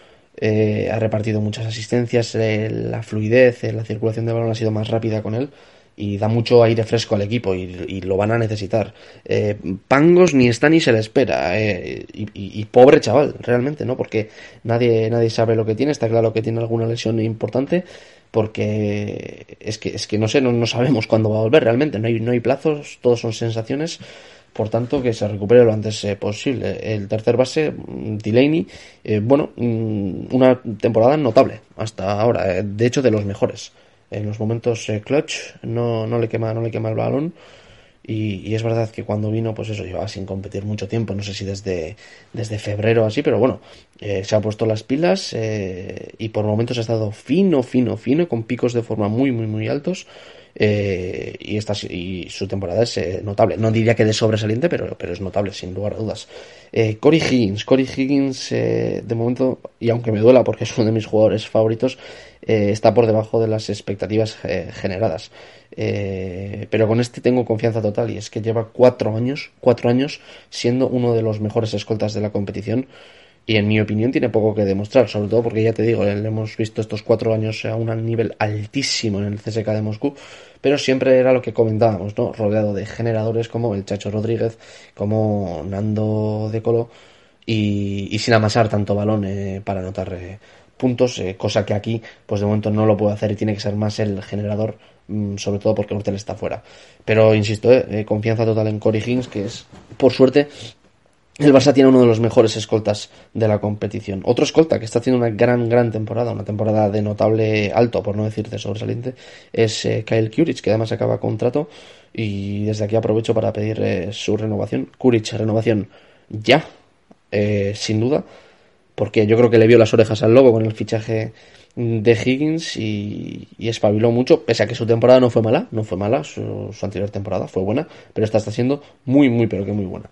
ha repartido muchas asistencias, la fluidez, la circulación de balón ha sido más rápida con él y da mucho aire fresco al equipo y, lo van a necesitar. Eh, Pangos ni está ni se le espera eh, y, pobre chaval, realmente, ¿no? Porque nadie, nadie sabe lo que tiene, está claro que tiene alguna lesión importante porque es que, es que no sé, no, sabemos cuándo va a volver realmente, no hay, no hay plazos, todos son sensaciones. Por tanto, que se recupere lo antes eh, posible. El tercer base, mm, Delaney, bueno, mm, una temporada notable hasta ahora, de hecho de los mejores en los momentos eh, clutch, no, no, le quema, no le quema el balón. Y, es verdad que cuando vino, pues eso, llevaba sin competir mucho tiempo, no sé si desde, desde febrero así, pero bueno, eh, se ha puesto las pilas eh, y por momentos ha estado fino, fino, fino, con picos de forma muy, muy, muy altos. Eh, y, esta, y su temporada es eh, notable. No diría que de sobresaliente, pero, pero es notable, sin lugar a dudas. Eh, Corey Higgins, Corey Higgins, de momento, y aunque me duela porque es uno de mis jugadores favoritos, está por debajo de las expectativas generadas. pero con este tengo confianza total y es que lleva cuatro años, cuatro años siendo uno de los mejores escoltas de la competición y en mi opinión tiene poco que demostrar, sobre todo porque ya te digo, le hemos visto estos cuatro años a un nivel altísimo en el CSK de Moscú, pero siempre era lo que comentábamos, ¿no? Rodeado de generadores como el Chacho Rodríguez, como Nando de Colo, y, sin amasar tanto balón eh, para anotar eh, puntos, eh, cosa que aquí, pues de momento no lo puede hacer y tiene que ser más el generador, mm, sobre todo porque Hortel está fuera. Pero insisto, confianza total en Corey Higgins, que es, por suerte, el Barça tiene uno de los mejores escoltas de la competición. Otro escolta que está haciendo una gran, gran temporada, una temporada de notable alto, por no decir de sobresaliente, es eh, Kyle Kuric, que además acaba contrato y desde aquí aprovecho para pedir eh, su renovación. Kuric, renovación ya, eh, sin duda, porque yo creo que le vio las orejas al lobo con el fichaje de Higgins y, espabiló mucho, pese a que su temporada no fue mala, no fue mala, su, su anterior temporada fue buena, pero esta está siendo muy, muy, pero que muy buena.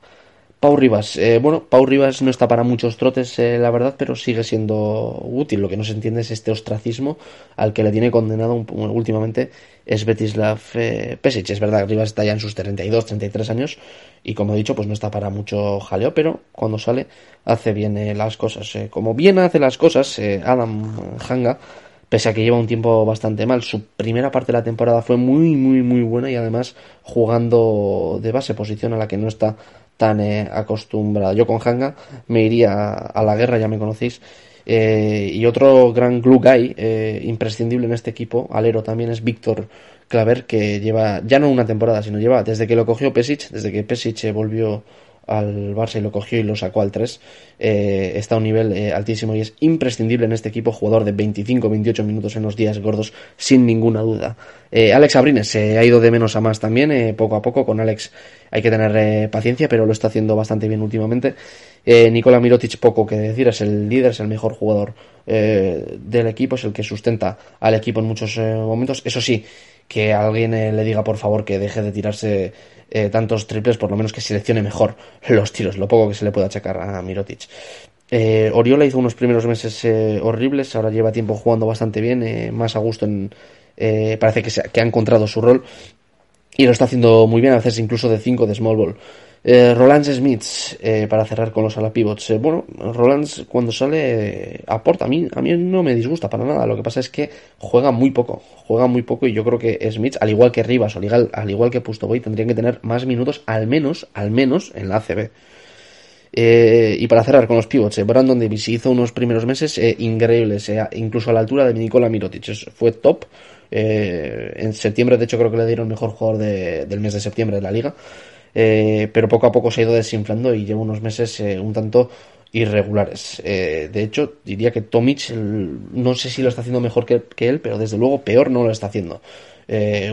Pau Rivas, eh, bueno, Pau Rivas no está para muchos trotes, eh, la verdad, pero sigue siendo útil. Lo que no se entiende es este ostracismo al que le tiene condenado últimamente Svetislav eh, Pesic. Es verdad, Rivas está ya en sus 32, 33 años y como he dicho, pues no está para mucho jaleo, pero cuando sale hace bien las cosas. como bien hace las cosas, Adam Hanga, pese a que lleva un tiempo bastante mal, su primera parte de la temporada fue muy, muy, muy buena y además jugando de base, posición a la que no está tan eh, acostumbrada. Yo con Hanga me iría a la guerra, ya me conocéis. Eh, y otro gran glue guy eh, imprescindible en este equipo, alero también, es Víctor Claver, que lleva ya no una temporada, sino lleva desde que lo cogió Pesic, desde que Pesic volvió al Barça y lo cogió y lo sacó al 3. Eh, está a un nivel eh, altísimo y es imprescindible en este equipo, jugador de 25-28 minutos en los días gordos, sin ninguna duda. Eh, Alex Abrines se ha ido de menos a más también, poco a poco. Con Alex hay que tener paciencia, pero lo está haciendo bastante bien últimamente. Nicola Mirotic, poco que decir, es el líder, es el mejor jugador del equipo, es el que sustenta al equipo en muchos momentos. Eso sí, que alguien le diga por favor que deje de tirarse eh, tantos triples, por lo menos que seleccione mejor los tiros, lo poco que se le puede achacar a Mirotic. Eh, Oriola hizo unos primeros meses eh, horribles, ahora lleva tiempo jugando bastante bien, más a gusto en, parece que, que ha encontrado su rol y lo está haciendo muy bien, a veces incluso de 5 de small ball. Eh, Roland Smith, eh, para cerrar con los ala pivots. Eh, bueno, Roland cuando sale aporta. A mí, a mí no me disgusta para nada. Lo que pasa es que juega muy poco. Juega muy poco y yo creo que Smith, al igual que Rivas o al, igual que Pustoboy, tendrían que tener más minutos, al menos, al menos en la ACB. y para cerrar con los pivots, Brandon Davis hizo unos primeros meses increíbles, incluso a la altura de Nikola Mirotic. Fue top. en septiembre, de hecho, creo que le dieron mejor jugador del mes de septiembre de la liga. Eh, pero poco a poco se ha ido desinflando y lleva unos meses eh, un tanto irregulares. Eh, de hecho, diría que Tomic, no sé si lo está haciendo mejor que, él, pero desde luego peor no lo está haciendo.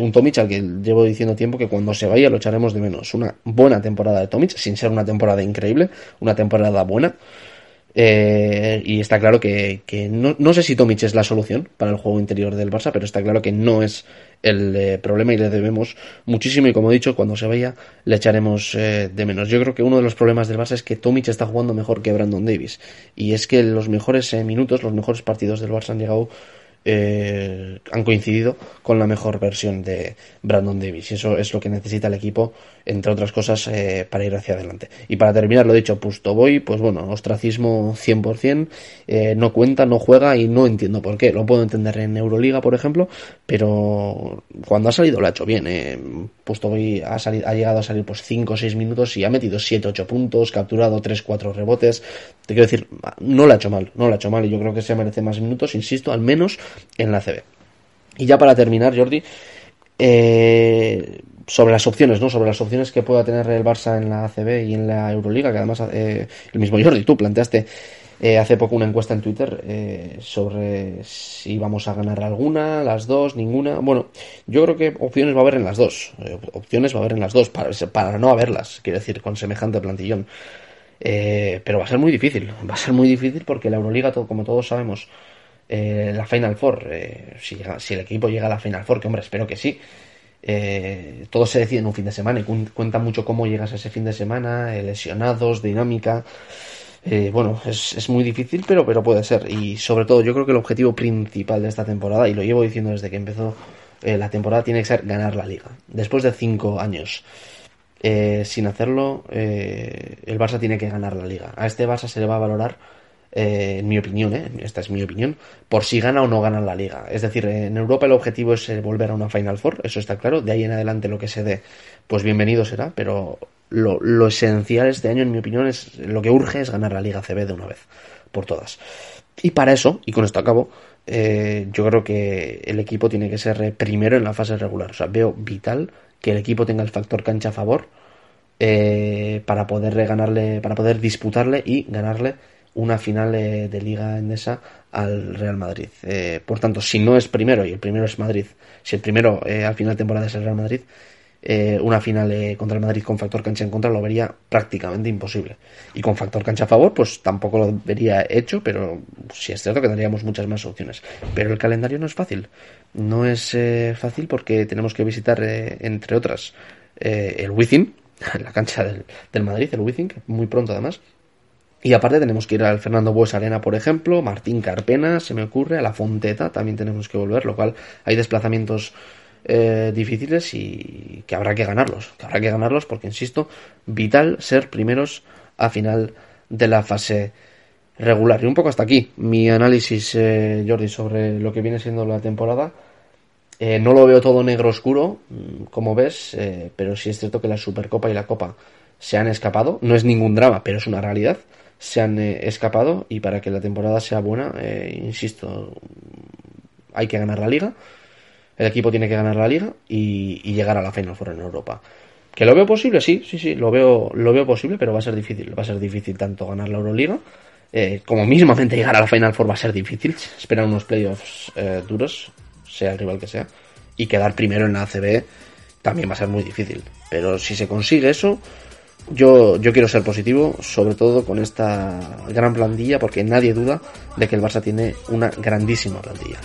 un Tomic al que llevo diciendo tiempo que cuando se vaya lo echaremos de menos. Una buena temporada de Tomic, sin ser una temporada increíble, una temporada buena. Y está claro que, no, no, sé si Tomic es la solución para el juego interior del Barça, pero está claro que no es el eh, problema y le debemos muchísimo y como he dicho, cuando se vaya le echaremos eh, de menos. Yo creo que uno de los problemas del Barça es que Tomic está jugando mejor que Brandon Davis y es que los mejores eh, minutos, los mejores partidos del Barça han llegado eh, han coincidido con la mejor versión de Brandon Davis. Y eso es lo que necesita el equipo, entre otras cosas, eh, para ir hacia adelante. Y para terminar, lo dicho, Pustoboy, pues bueno, ostracismo 100%, eh, no cuenta, no juega y no entiendo por qué. Lo puedo entender en Euroliga, por ejemplo, pero cuando ha salido lo ha hecho bien. Pustoboy ha, ha llegado a salir pues 5 o 6 minutos y ha metido 7 8 puntos, capturado 3 4 rebotes. Te quiero decir, no lo ha hecho mal, no lo ha hecho mal y yo creo que se merece más minutos, insisto, al menos en la CB. Y ya para terminar, Jordi, eh, sobre las opciones, ¿no? Sobre las opciones que pueda tener el Barça en la ACB y en la Euroliga, que además eh, el mismo Jordi, tú planteaste eh, hace poco una encuesta en Twitter sobre si vamos a ganar alguna, las dos, ninguna. Bueno, yo creo que opciones va a haber en las dos. opciones va a haber en las dos, para, para no haberlas, quiero decir, con semejante plantillón. pero va a ser muy difícil, va a ser muy difícil porque la Euroliga, como todos sabemos, eh, la Final Four. Eh, si, si, el equipo llega a la Final Four, que hombre, espero que sí. Eh, todo se decide en un fin de semana y cuenta mucho cómo llegas a ese fin de semana, lesionados, dinámica. Bueno, es, es, muy difícil, pero, pero puede ser. Y sobre todo, yo creo que el objetivo principal de esta temporada, y lo llevo diciendo desde que empezó la temporada, tiene que ser ganar la liga. Después de cinco años sin hacerlo, el Barça tiene que ganar la liga. A este Barça se le va a valorar eh, en mi opinión, eh, esta es mi opinión, por si gana o no gana la liga. Es decir, en Europa el objetivo es eh, volver a una Final Four, eso está claro, de ahí en adelante lo que se dé, pues bienvenido será, pero lo, lo esencial este año, en mi opinión, es lo que urge es ganar la Liga CB de una vez, por todas. Y para eso, y con esto acabo, yo creo que el equipo tiene que ser primero en la fase regular. O sea, veo vital que el equipo tenga el factor cancha a favor para poder ganarle, para poder disputarle y ganarle una final de Liga Endesa al Real Madrid. Eh, por tanto, si no es primero y el primero es Madrid, si el primero eh, al final de temporada es el Real Madrid, eh, una final contra el Madrid con factor cancha en contra lo vería prácticamente imposible. Y con factor cancha a favor, pues tampoco lo vería hecho, pero sí es cierto que tendríamos muchas más opciones. Pero el calendario no es fácil. No es fácil porque tenemos que visitar, entre otras, el Wizzing, la cancha del, del Madrid, el Wizzing, muy pronto además y aparte tenemos que ir al Fernando Bues Arena, por ejemplo, Martín Carpena, se me ocurre, a la Fonteta también tenemos que volver, lo cual hay desplazamientos eh, difíciles y que habrá que ganarlos, que habrá que ganarlos porque, insisto, vital ser primeros a final de la fase regular. Y un poco hasta aquí mi análisis, eh, Jordi, sobre lo que viene siendo la temporada. Eh, no lo veo todo negro oscuro, mm, como ves, pero sí es cierto que la Supercopa y la Copa se han escapado. No es ningún drama, pero es una realidad se han eh, escapado y para que la temporada sea buena, eh, insisto, hay que ganar la liga, el equipo tiene que ganar la liga y, llegar a la Final Four en Europa. ¿Que lo veo posible? Sí, sí, sí, lo veo, lo veo posible, pero va a ser difícil. Va a ser difícil tanto ganar la Euroliga eh, como mismamente llegar a la Final Four va a ser difícil. Esperar unos playoffs eh, duros, sea el rival que sea. Y quedar primero en la ACB también va a ser muy difícil. Pero si se consigue eso, yo, yo quiero ser positivo, sobre todo con esta gran plantilla, porque nadie duda de que el Barça tiene una grandísima plantilla.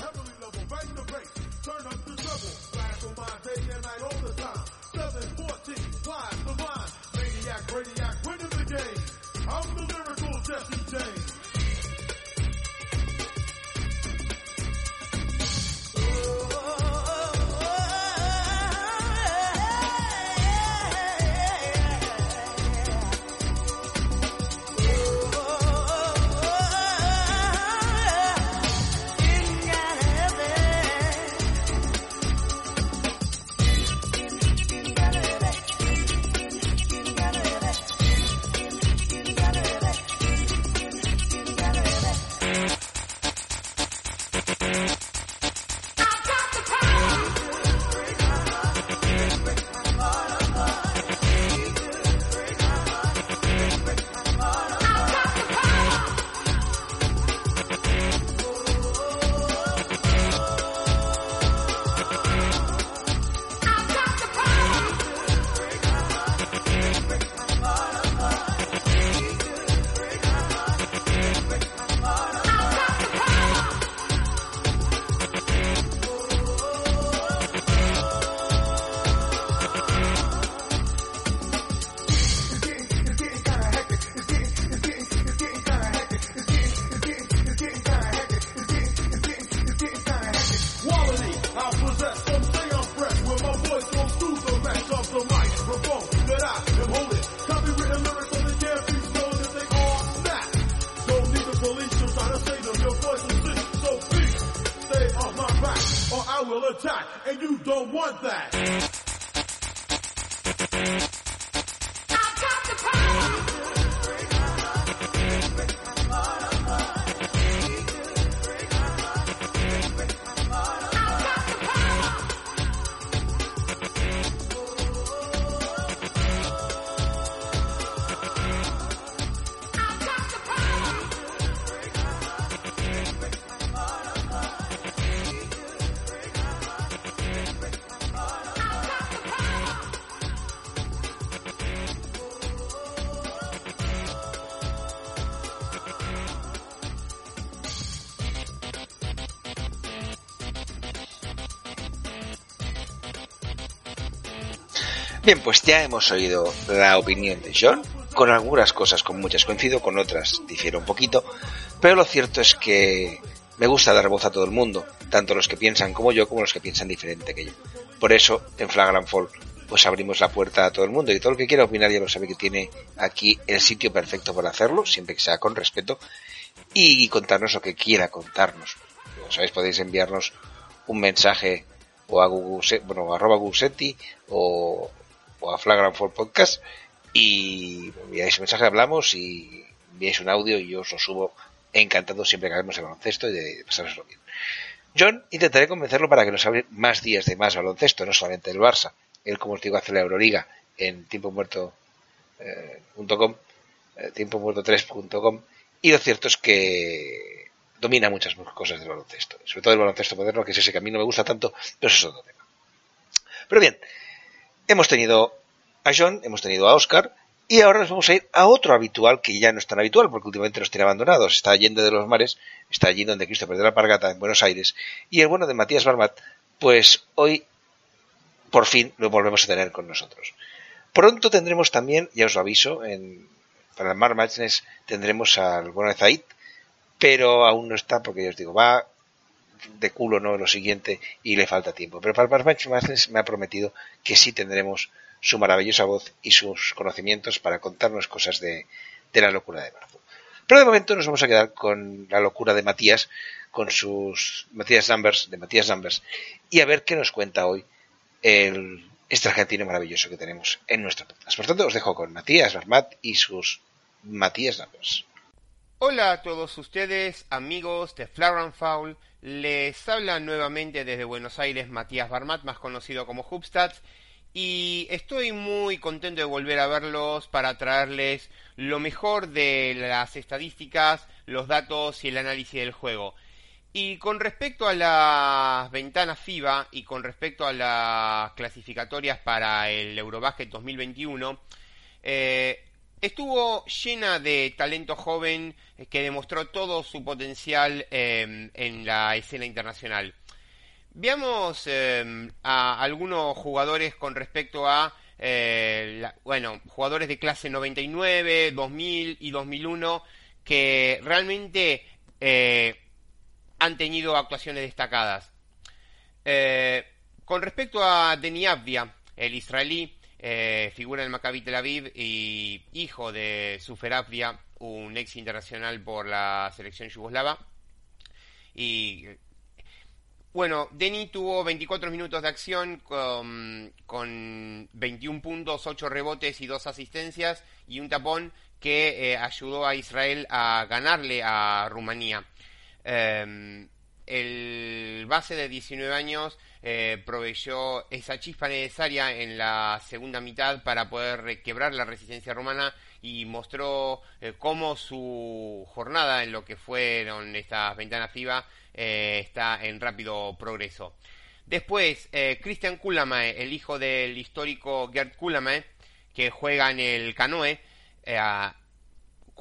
Bien, pues ya hemos oído la opinión de John. Con algunas cosas, con muchas coincido, con otras difiero un poquito. Pero lo cierto es que me gusta dar voz a todo el mundo, tanto los que piensan como yo como los que piensan diferente que yo. Por eso, en Flagrant Fall, pues abrimos la puerta a todo el mundo y todo el que quiera opinar ya lo sabe que tiene aquí el sitio perfecto para hacerlo, siempre que sea con respeto, y contarnos lo que quiera contarnos. Como sabéis, podéis enviarnos un mensaje o a Google, bueno, arroba Gusetti o o a Flagrant for Podcast y enviáis un mensaje, hablamos y enviáis un audio y yo os lo subo encantado siempre que hablemos de baloncesto y de pasároslo bien. John intentaré convencerlo para que nos hable más días de más baloncesto, no solamente del Barça. Él, como os digo, hace la Euroliga en tiempo muerto eh, eh, tiempo muerto 3.com y lo cierto es que domina muchas cosas del baloncesto, sobre todo el baloncesto moderno, que es ese que a mí no me gusta tanto, pero eso es otro tema. Pero bien, Hemos tenido a John, hemos tenido a Oscar, y ahora nos vamos a ir a otro habitual que ya no es tan habitual porque últimamente nos tiene abandonados. Está Allende de los Mares, está allí donde Cristo perdió la Pargata, en Buenos Aires. Y el bueno de Matías Barmat, pues hoy por fin lo volvemos a tener con nosotros. Pronto tendremos también, ya os lo aviso, en, para el Mar tendremos al bueno de Zaid, pero aún no está porque ya os digo, va de culo no lo siguiente y le falta tiempo. Pero para el me ha prometido que sí tendremos su maravillosa voz y sus conocimientos para contarnos cosas de, la locura de marzo. Pero de momento nos vamos a quedar con la locura de Matías, con sus Matías Numbers, de Matías Numbers, y a ver qué nos cuenta hoy el este argentino maravilloso que tenemos en nuestro podcast. Por tanto, os dejo con Matías Barmat y sus Matías Numbers. Hola a todos ustedes, amigos de Flower Foul. Les habla nuevamente desde Buenos Aires Matías Barmat, más conocido como Hubstats. y estoy muy contento de volver a verlos para traerles lo mejor de las estadísticas, los datos y el análisis del juego. Y con respecto a las ventanas FIBA y con respecto a las clasificatorias para el Eurobasket 2021, eh, estuvo llena de talento joven que demostró todo su potencial eh, en la escena internacional. Veamos eh, a algunos jugadores con respecto a, bueno, jugadores de clase 99, 2000 y 2001 que realmente han tenido actuaciones destacadas. Eh, con respecto a Deni Abdia, el israelí, eh, figura del Maccabi Tel Aviv y hijo de Sufer Abdia, un ex internacional por la selección yugoslava. Y bueno, Deni tuvo 24 minutos de acción con, con 21 puntos, 8 rebotes y 2 asistencias y un tapón que eh, ayudó a Israel a ganarle a Rumanía. Em, el base de 19 años eh, proveyó esa chispa necesaria en la segunda mitad para poder quebrar la resistencia romana y mostró eh, cómo su jornada en lo que fueron estas ventanas FIBA eh, está en rápido progreso. Después, Christian Kulamae, el hijo del histórico Gerd Kulamae, que juega en el Canoe,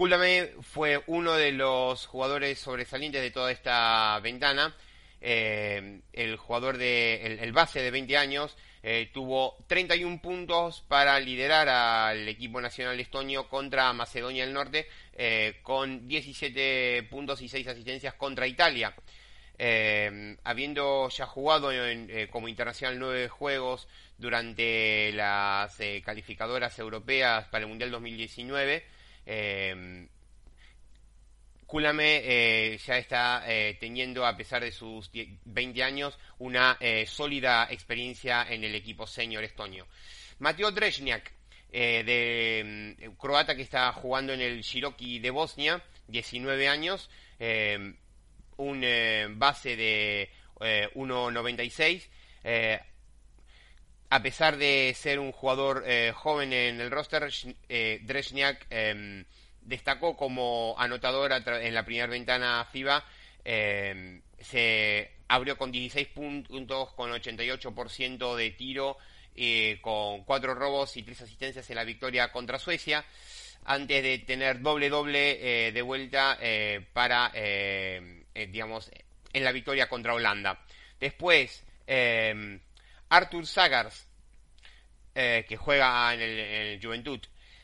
Kulame fue uno de los jugadores sobresalientes de toda esta ventana. Eh, el jugador de el, base de 20 años eh, tuvo 31 puntos para liderar al equipo nacional estonio contra Macedonia del Norte eh, con 17 puntos y 6 asistencias contra Italia. habiendo ya jugado como internacional nueve juegos durante las calificadoras europeas para el Mundial 2019, eh, Kulame eh, ya está eh, teniendo, a pesar de sus 20 años, una eh, sólida experiencia en el equipo senior estonio. Mateo Drezhniak, de mm, croata que está jugando en el Shiroki de Bosnia, 19 años, un base de 1.96. a pesar de ser un jugador joven en el roster, Drezhniak em, destacó como anotador en la primera ventana FIBA. Eh, se abrió con 16 puntos, con 88% de tiro, eh, con 4 robos y 3 asistencias en la victoria contra Suecia, antes de tener doble-doble eh, de vuelta para, digamos, en la victoria contra Holanda. Después, Arthur Sagars, que juega en el Juventud,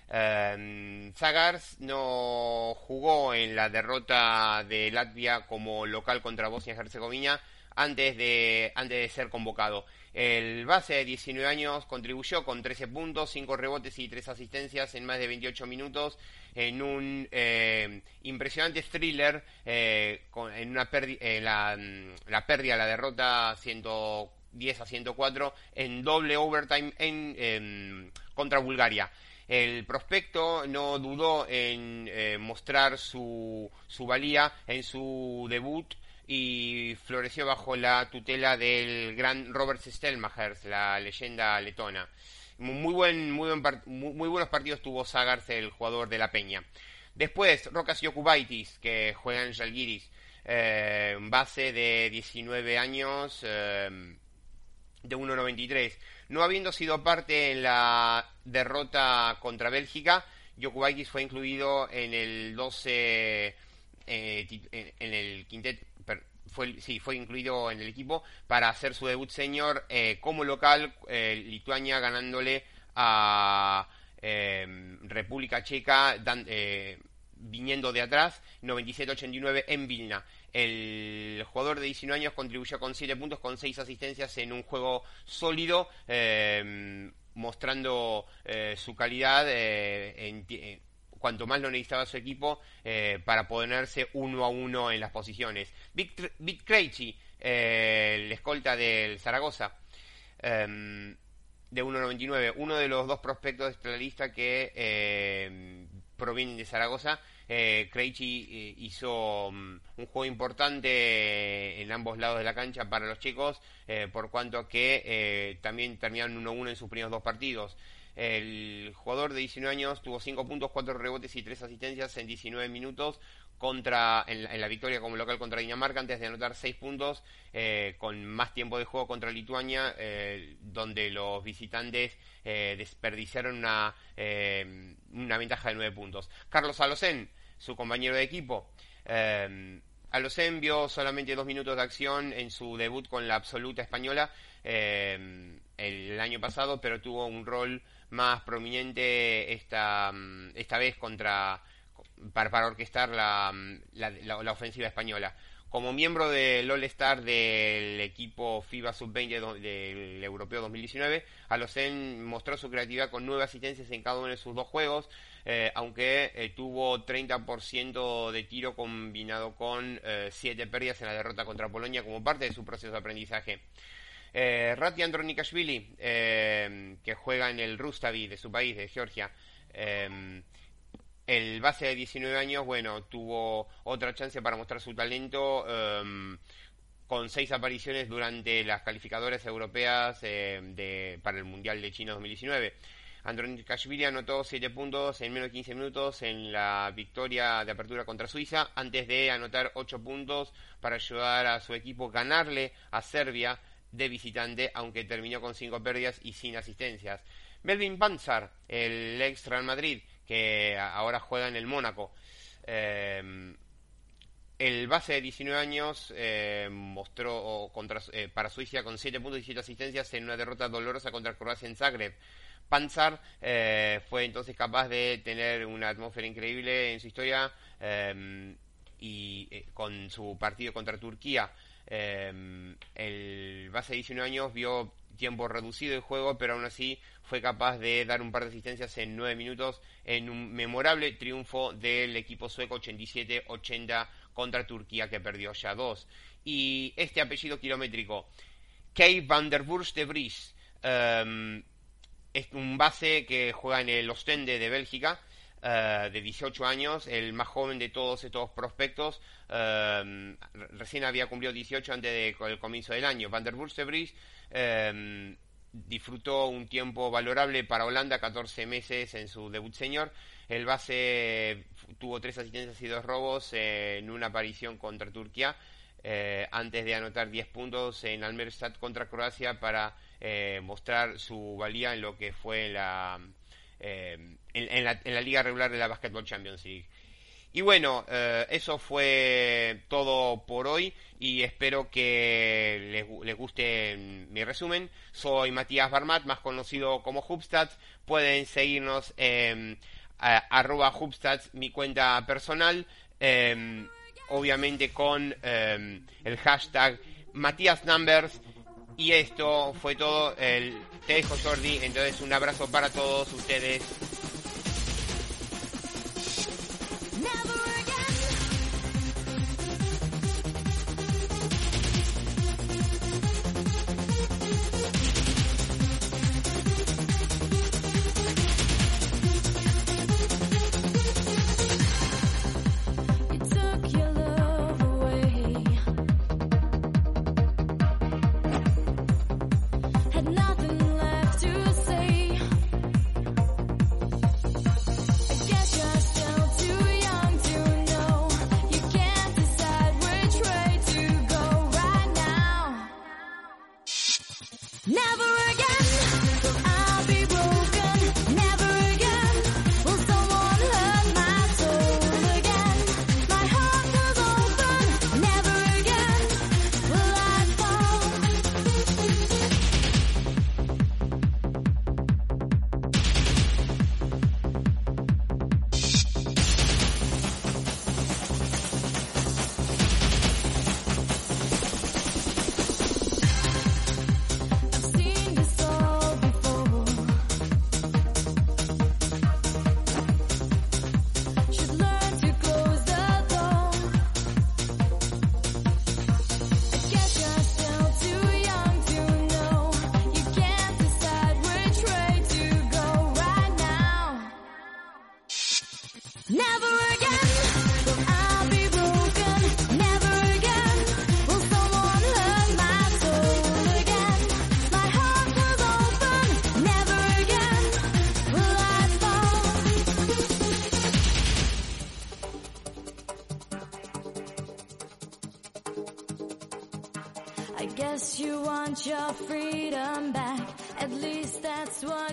eh, Zagars no jugó en la derrota de Latvia como local contra Bosnia y Herzegovina antes de, antes de ser convocado. El base de 19 años contribuyó con 13 puntos, 5 rebotes y 3 asistencias en más de 28 minutos en un eh, impresionante thriller eh, en una la, la, pérdida, la derrota 110 a 104 en doble overtime en contra Bulgaria. El prospecto no dudó en eh, mostrar su, su valía en su debut y floreció bajo la tutela del gran Robert Stelmachers, la leyenda letona. Muy, buen, muy, muy, buenos partidos tuvo Sagars, el jugador de la Peña. Después, Rokas Yokubaitis, que juega en Jalgiris, eh, base de 19 años, eh, de 1.93. No habiendo sido parte en la derrota contra Bélgica, Jokubaitis fue incluido en el 12, eh, en el quintet, sí, fue incluido en el equipo para hacer su debut senior eh, como local, eh, Lituania ganándole a República Checa, viniendo de atrás, 97-89 en Vilna. El jugador de 19 años contribuyó con 7 puntos, con 6 asistencias en un juego sólido, em, mostrando eh, su calidad eh, cuanto más lo necesitaba su equipo eh, para ponerse uno a uno en las posiciones. Vic, Vic el escolta del Zaragoza, em, de 1.99, uno de los dos prospectos de esta lista que provienen de Zaragoza, eh, eh, hizo mm, un juego importante en ambos lados de la cancha para los chicos, eh, por cuanto que eh, también terminaron 1-1 en sus primeros dos partidos. El jugador de 19 años tuvo 5 puntos, 4 rebotes y 3 asistencias en 19 minutos contra en la, en la victoria como local contra Dinamarca antes de anotar 6 puntos eh, con más tiempo de juego contra Lituania eh, donde los visitantes eh, desperdiciaron una, una ventaja de 9 puntos. Carlos Alocen, su compañero de equipo, Alocen vio solamente dos minutos de acción en su debut con la absoluta española el año pasado, pero tuvo un rol más prominente esta, esta vez contra para, para orquestar la, la, la, la ofensiva española. Como miembro del All-Star del equipo FIBA Sub-20 do- del Europeo 2019, Alocen mostró su creatividad con nueve asistencias en cada uno de sus dos juegos, eh, aunque eh, tuvo 30% de tiro combinado con eh, siete pérdidas en la derrota contra Polonia como parte de su proceso de aprendizaje. Eh, Rati Andronikashvili, eh, que juega en el Rustavi de su país, de Georgia, eh, el base de 19 años, bueno, tuvo otra chance para mostrar su talento eh, con seis apariciones durante las calificadoras europeas eh, de, para el Mundial de China 2019. Andronikashvili anotó 7 puntos en menos de 15 minutos en la victoria de apertura contra Suiza, antes de anotar 8 puntos para ayudar a su equipo a ganarle a Serbia de visitante, aunque terminó con 5 pérdidas y sin asistencias. Melvin Panzar, el ex Real Madrid, que ahora juega en el Mónaco. Eh, el base de 19 años eh, mostró eh, para Suiza con 7 puntos y 7 asistencias en una derrota dolorosa contra Croacia en Zagreb. Panzar eh, fue entonces capaz de tener una atmósfera increíble en su historia eh, y eh, con su partido contra Turquía. El base de 19 años vio tiempo reducido de juego, pero aún así fue capaz de dar un par de asistencias en 9 minutos en un memorable triunfo del equipo sueco 87-80 contra Turquía que perdió ya dos. Y este apellido kilométrico, Kay van der Burst de Vries, um, es un base que juega en el Ostende de Bélgica, uh, de 18 años, el más joven de todos estos prospectos. Um, recién había cumplido 18 antes del comienzo del año. Van der Burst de Vries um, disfrutó un tiempo valorable para Holanda, 14 meses en su debut senior. El base tuvo tres asistencias y dos robos eh, en una aparición contra Turquía. Eh, antes de anotar 10 puntos en Almerstad contra Croacia para eh, mostrar su valía en lo que fue la, en, en, la, en, la, liga regular de la Basketball Champions League. Y bueno, eh, eso fue todo por hoy y espero que les, guste mi resumen. Soy Matías Barmat, más conocido como Hubstats. Pueden seguirnos en arroba Hubstats, mi cuenta personal. Eh, obviamente con eh, el hashtag Matías Numbers. Y esto fue todo. El, te dejo Jordi. Entonces un abrazo para todos ustedes. never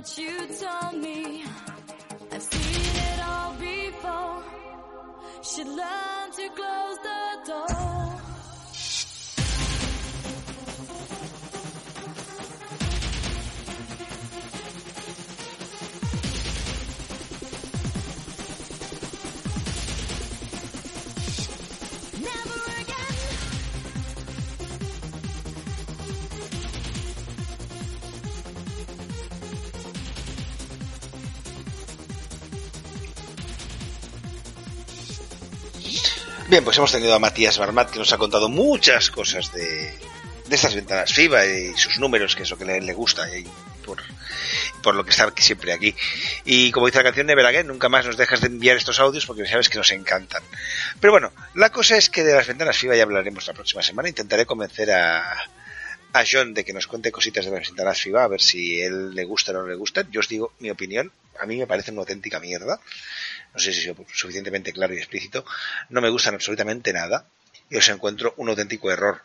what you told me. I've seen it all before. Should learn to close Bien, pues hemos tenido a Matías Barmat que nos ha contado muchas cosas de, de estas ventanas FIBA y sus números, que es lo que le, le gusta y por, por lo que está siempre aquí. Y como dice la canción Never Again, nunca más nos dejas de enviar estos audios porque sabes que nos encantan. Pero bueno, la cosa es que de las ventanas FIBA ya hablaremos la próxima semana. Intentaré convencer a, a John de que nos cuente cositas de las ventanas FIBA, a ver si él le gusta o no le gusta. Yo os digo mi opinión, a mí me parece una auténtica mierda. No sé si soy suficientemente claro y explícito. No me gustan absolutamente nada y os encuentro un auténtico error.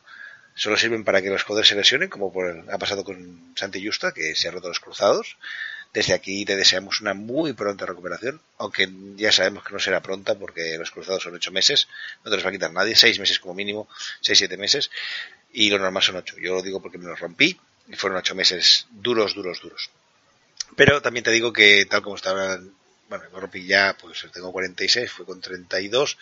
Solo sirven para que los jugadores se lesionen, como por ha pasado con Santi Justa, que se ha roto los cruzados. Desde aquí te deseamos una muy pronta recuperación, aunque ya sabemos que no será pronta porque los cruzados son ocho meses, no te los va a quitar nadie, seis meses como mínimo, seis, siete meses, y lo normal son ocho. Yo lo digo porque me los rompí y fueron ocho meses duros, duros, duros. Pero también te digo que tal como estaba, bueno, me rompí ya, pues tengo 46, fue con 32,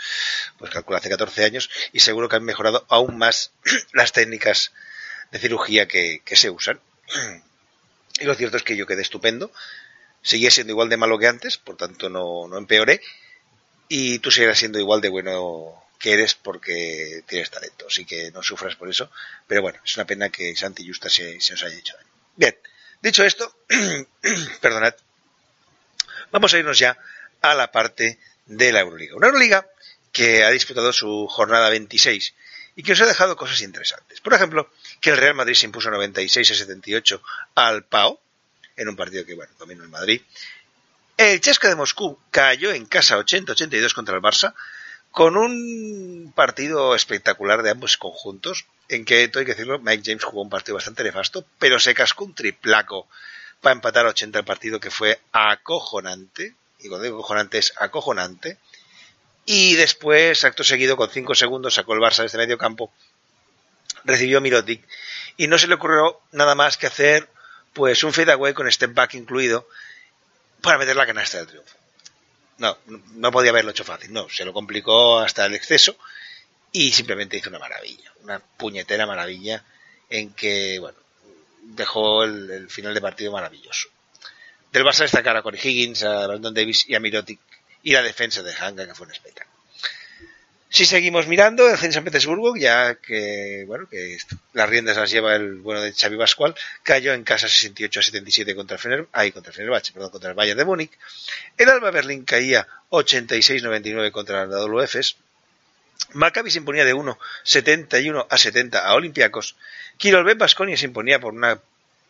pues calculo hace 14 años, y seguro que han mejorado aún más las técnicas de cirugía que, que se usan. Y lo cierto es que yo quedé estupendo, seguía siendo igual de malo que antes, por tanto no, no empeoré, y tú seguirás siendo igual de bueno que eres porque tienes talento, así que no sufras por eso, pero bueno, es una pena que Santi Justa se, se os haya hecho daño. Bien, dicho esto, perdonad, vamos a irnos ya a la parte de la Euroliga. Una Euroliga que ha disputado su jornada 26 y que os ha dejado cosas interesantes. Por ejemplo, que el Real Madrid se impuso 96 a 78 al PAO, en un partido que, bueno, dominó el Madrid. El Chesca de Moscú cayó en casa 80-82 contra el Barça, con un partido espectacular de ambos conjuntos, en que, hay que decirlo, Mike James jugó un partido bastante nefasto, pero se cascó un triplaco para empatar a 80 el partido que fue acojonante, y cuando digo acojonante es acojonante, y después, acto seguido, con 5 segundos, sacó el Barça desde medio campo, recibió Mirotic, y no se le ocurrió nada más que hacer pues un fadeaway con step back incluido para meter la canasta del triunfo. No, no podía haberlo hecho fácil, no, se lo complicó hasta el exceso y simplemente hizo una maravilla, una puñetera maravilla en que, bueno, dejó el, final de partido maravilloso. Del Barça destacar a Corey Higgins, a Brandon Davis y a Mirotic y la defensa de Hanga, que fue un espectáculo. Si seguimos mirando, el Zenit San Petersburgo, ya que, bueno, que las riendas las lleva el bueno de Xavi Pascual, cayó en casa 68 a 77 contra Fener, ay, contra Fenerbahce, perdón, contra el Bayern de Múnich. El Alba Berlín caía 86-99 contra el Efes. Maccabi se imponía de 1, 71 a 70 a Olympiacos. Kirolben Basconia se imponía por una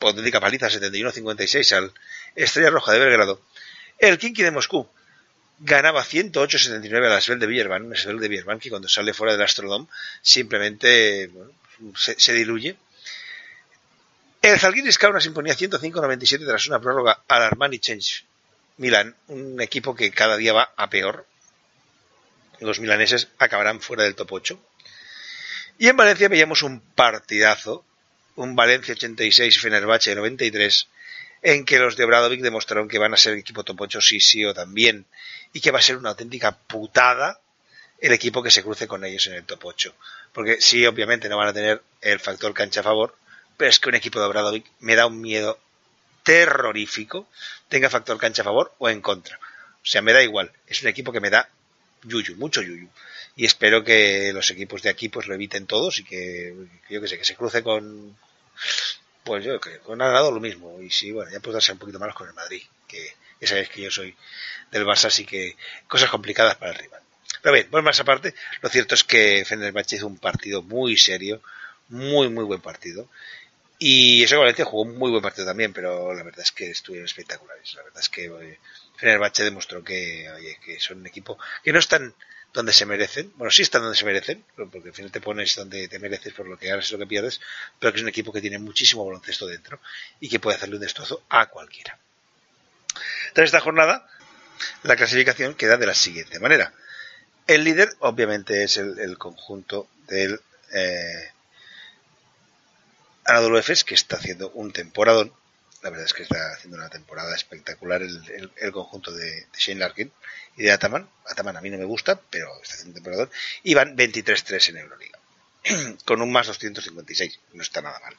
auténtica paliza 71-56 al Estrella Roja de Belgrado. El Kinky de Moscú ganaba 108-79 a la Svel de Villerban, una Svel de Villerban que cuando sale fuera del Astrodome simplemente se, diluye. El Zalgiris Kaunas imponía 105-97 tras una prórroga al Armani Change Milan, un equipo que cada día va a peor. Los milaneses acabarán fuera del top 8. Y en Valencia veíamos un partidazo, un Valencia 86 Fenerbahce 93, en que los de Bradovic demostraron que van a ser el equipo top 8 sí, sí o también, y que va a ser una auténtica putada el equipo que se cruce con ellos en el top 8. Porque sí, obviamente no van a tener el factor cancha a favor, pero es que un equipo de Bradovic me da un miedo terrorífico, tenga factor cancha a favor o en contra. O sea, me da igual, es un equipo que me da yuyu, mucho yuyu. Y espero que los equipos de aquí pues lo eviten todos y que, yo que sé, que se cruce con, pues yo que con Granado lo mismo. Y sí, bueno, ya puedo darse un poquito malos con el Madrid, que ya sabéis que yo soy del Barça, así que cosas complicadas para el rival. Pero bien, pues más aparte, lo cierto es que Fenerbahce hizo un partido muy serio, muy, muy buen partido. Y eso Valencia jugó un muy buen partido también, pero la verdad es que estuvieron espectaculares. La verdad es que oye, Fenerbahce demostró que, oye, que son un equipo que no están donde se merecen. Bueno, sí están donde se merecen, porque al final te pones donde te mereces por lo que ganas y lo que pierdes, pero que es un equipo que tiene muchísimo baloncesto dentro y que puede hacerle un destrozo a cualquiera. Tras esta jornada, la clasificación queda de la siguiente manera. El líder, obviamente, es el, conjunto del eh, Anadolu Efes, que está haciendo un temporadón. La verdad es que está haciendo una temporada espectacular el, conjunto de, Shane Larkin y de Ataman. Ataman a mí no me gusta, pero está haciendo un temporadón. Y van 23-3 en Euroliga, con un más 256. No está nada mal.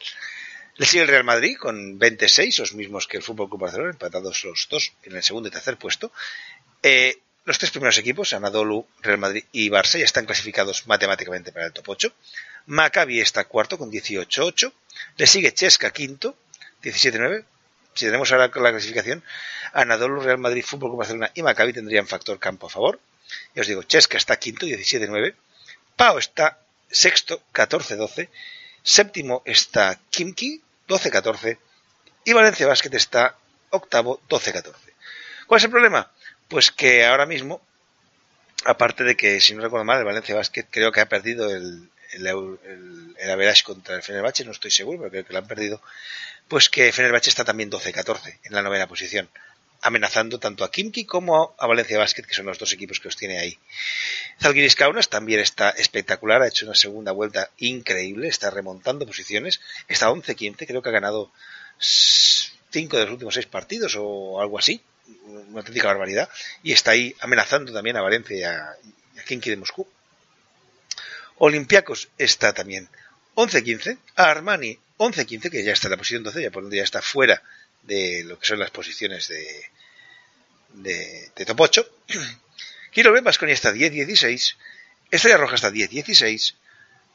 Le sigue el Real Madrid con 26, los mismos que el Fútbol Club Barcelona, empatados los dos en el segundo y tercer puesto. Eh, los tres primeros equipos, Anadolu, Real Madrid y Barça, ya están clasificados matemáticamente para el top 8. Maccabi está cuarto con 18-8. Le sigue Chesca quinto, 17-9. Si tenemos ahora la clasificación, Anadolu, Real Madrid, Fútbol Club Barcelona y Maccabi tendrían factor campo a favor. Ya os digo, Chesca está quinto, 17-9. Pau está sexto, 14-12. Séptimo está Kimki, 12-14. Y Valencia Basket está octavo, 12-14. ¿Cuál es el problema? Pues que ahora mismo, aparte de que, si no recuerdo mal, el Valencia Basket creo que ha perdido el, el, el, el average contra el Fenerbahce, no estoy seguro, pero creo que lo han perdido, pues que Fenerbahce está también 12-14 en la novena posición, amenazando tanto a Kimki como a Valencia Basket, que son los dos equipos que os tiene ahí. Zalgiris Kaunas también está espectacular, ha hecho una segunda vuelta increíble, está remontando posiciones, está 11-15, creo que ha ganado 5 de los últimos 6 partidos o algo así, una auténtica barbaridad, y está ahí amenazando también a Valencia y a, a Kinky de Moscú. Olympiacos está también 11-15, a Armani 11-15, que ya está en la posición 12, ya por donde ya está fuera de lo que son las posiciones de, de, de top 8. Kilo Basconia está 10-16, Estrella Roja está 10-16,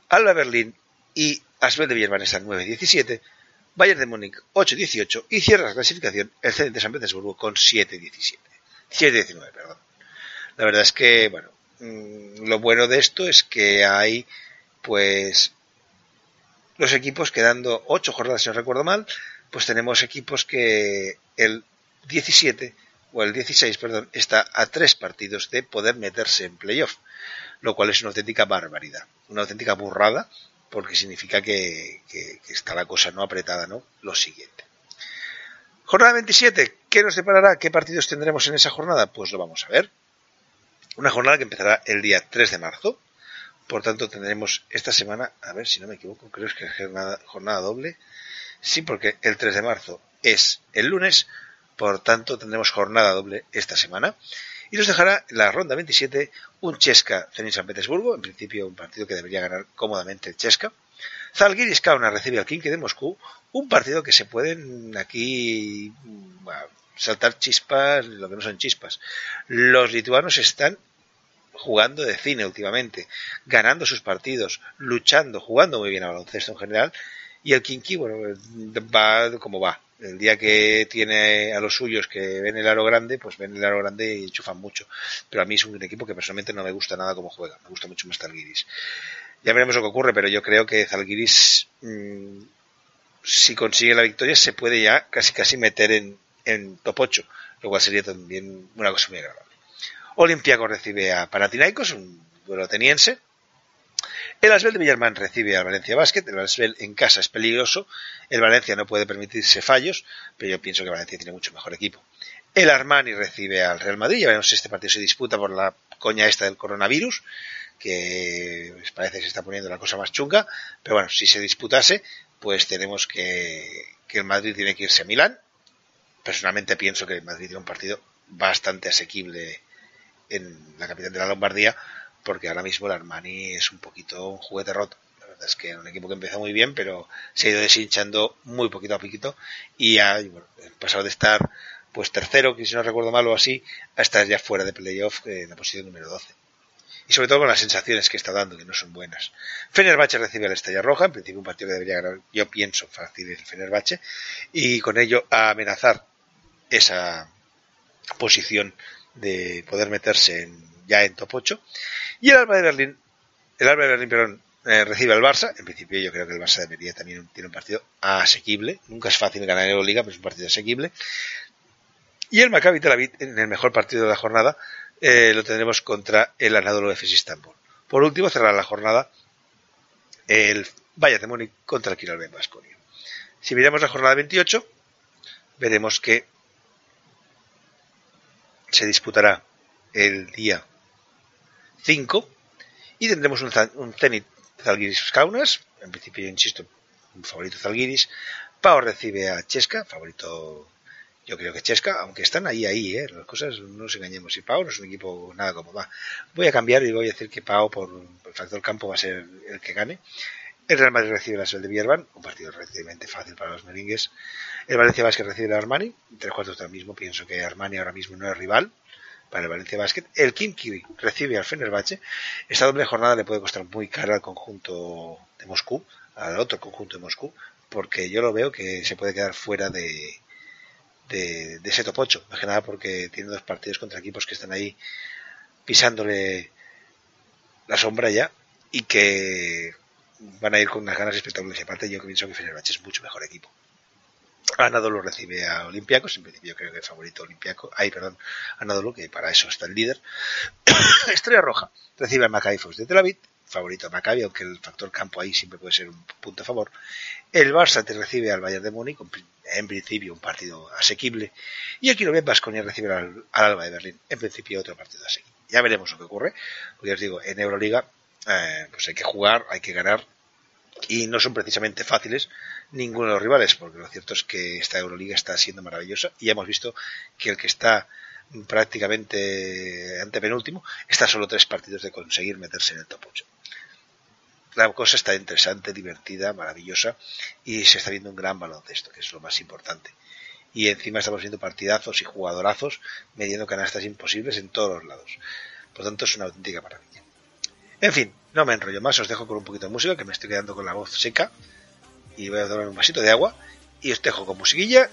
Alba Berlín y Asbel de Villarban están 9-17, Bayern de Múnich 8-18 y cierra la clasificación el de San Petersburgo con 7-17. 7-19, perdón. La verdad es que, bueno, mm, lo bueno de esto es que hay, pues, los equipos quedando 8 jornadas, si no recuerdo mal, pues tenemos equipos que el 17 o el 16, perdón, está a tres partidos de poder meterse en playoff, lo cual es una auténtica barbaridad, una auténtica burrada, porque significa que está la cosa no apretada, ¿no? Lo siguiente. Jornada 27, ¿qué nos deparará? ¿Qué partidos tendremos en esa jornada? Pues lo vamos a ver. Una jornada que empezará el día 3 de marzo. Por tanto, tendremos esta semana, a ver si no me equivoco, creo que es jornada, jornada doble. Sí, porque el 3 de marzo es el lunes, por tanto tendremos jornada doble esta semana. Y nos dejará la ronda 27 un Chesca Zenit San Petersburgo, en principio un partido que debería ganar cómodamente el Chesca. Zalgiris Kauna recibe al Kimki de Moscú, un partido que se pueden aquí saltar chispas, lo que no son chispas. Los lituanos están jugando de cine últimamente, ganando sus partidos, luchando, jugando muy bien a baloncesto en general, y el Kinky, bueno, va como va. El día que tiene a los suyos que ven el aro grande, pues ven el aro grande y enchufan mucho. Pero a mí es un equipo que personalmente no me gusta nada como juega. Me gusta mucho más Zalgiris. Ya veremos lo que ocurre, pero yo creo que Zalgiris, mmm, si consigue la victoria, se puede ya casi casi meter en, en top 8, lo cual sería también una cosa muy agradable. Olympiacos recibe a Panathinaikos, un duelo ateniense. El Asbel de Villarman recibe al Valencia Basket. El Asbel en casa es peligroso. El Valencia no puede permitirse fallos, pero yo pienso que Valencia tiene mucho mejor equipo. El Armani recibe al Real Madrid. Ya veremos si este partido se disputa por la coña esta del coronavirus, que parece que se está poniendo la cosa más chunga. Pero bueno, si se disputase, pues tenemos que, que el Madrid tiene que irse a Milán. Personalmente pienso que el Madrid tiene un partido bastante asequible en la capital de la Lombardía, porque ahora mismo el Armani es un poquito un juguete roto. La verdad es que es un equipo que empezó muy bien, pero se ha ido deshinchando muy poquito a poquito y ha pasado de estar pues tercero, que si no recuerdo mal o así, a estar ya fuera de playoff en la posición número 12. Y sobre todo con las sensaciones que está dando, que no son buenas. Fenerbahce recibe a la Estrella Roja, en principio un partido que debería ganar, yo pienso, fácil el Fenerbahce, y con ello a amenazar esa posición de poder meterse ya en top 8. Y el Alba de Berlín, el Alba de Berlín, perdón, eh, recibe al Barça. En principio yo creo que el Barça debería también tiene un partido asequible. Nunca es fácil ganar en Euroliga, pero es un partido asequible. Y el Maccabi Tel Aviv, en el mejor partido de la jornada, eh, lo tendremos contra el Anadolu Efes Istanbul. Por último, cerrará la jornada el Bayern de Múnich contra el Kiralben Basconia. Si miramos la jornada 28, veremos que se disputará el día 5 y tendremos un, un Zenit Zalgiris Kaunas, en principio, insisto, un favorito Zalgiris. Pau recibe a Chesca, favorito yo creo que Chesca, aunque están ahí, ahí, ¿eh? las cosas no nos engañemos. Y Pau no es un equipo nada como va. Voy a cambiar y voy a decir que Pau, por el factor campo, va a ser el que gane. El Real Madrid recibe la Sel de un partido relativamente fácil para los merengues. El Valencia Basket recibe el Armani, tres cuartos del mismo. Pienso que Armani ahora mismo no es rival para el Valencia Basket. El Kimki recibe al Fenerbahce. Esta doble jornada le puede costar muy cara al conjunto de Moscú, al otro conjunto de Moscú, porque yo lo veo que se puede quedar fuera de, de, de ese top 8. Más que nada porque tiene dos partidos contra equipos que están ahí pisándole la sombra ya y que van a ir con unas ganas espectaculares. Y aparte, yo pienso que Fenerbahce es mucho mejor equipo. Anadolu recibe a Olympiacos, en principio creo que el favorito Olympiaco, ay perdón, Anadolu, que para eso está el líder. Estrella Roja recibe a Maccabi Fox de Tel Aviv, favorito a Maccabi, aunque el factor campo ahí siempre puede ser un punto a favor. El Barça te recibe al Bayern de Múnich, en principio un partido asequible, y aquí lo ven Vasconia recibe al, al Alba de Berlín, en principio otro partido asequible. Ya veremos lo que ocurre, porque os digo, en Euroliga eh, pues hay que jugar, hay que ganar, y no son precisamente fáciles ninguno de los rivales, porque lo cierto es que esta Euroliga está siendo maravillosa y hemos visto que el que está prácticamente antepenúltimo está solo tres partidos de conseguir meterse en el top 8. La cosa está interesante, divertida, maravillosa y se está viendo un gran baloncesto, que es lo más importante. Y encima estamos viendo partidazos y jugadorazos mediendo canastas imposibles en todos los lados. Por tanto, es una auténtica maravilla. En fin, no me enrollo más, os dejo con un poquito de música, que me estoy quedando con la voz seca y voy a tomar un vasito de agua y os dejo con musiquilla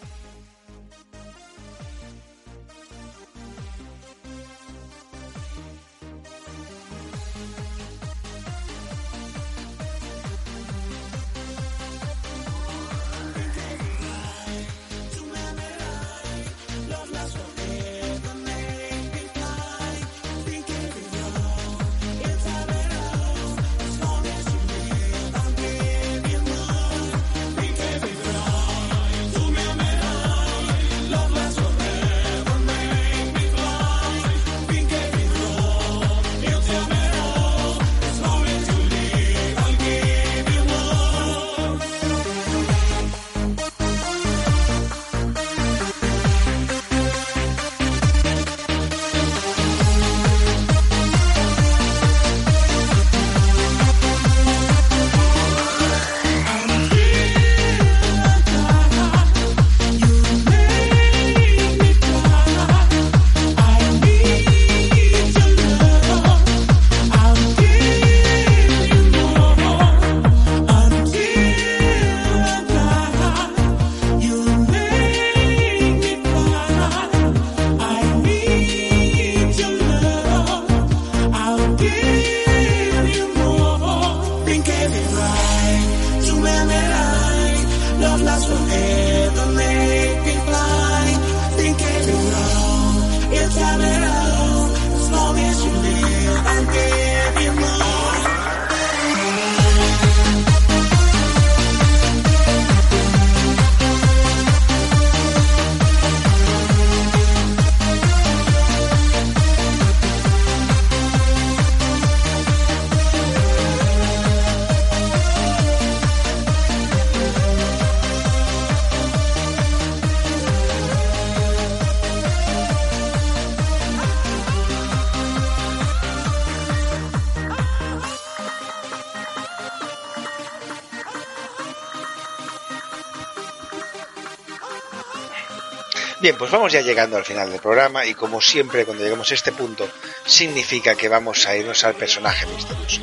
Bien, pues vamos ya llegando al final del programa y como siempre cuando llegamos a este punto significa que vamos a irnos al personaje misterioso.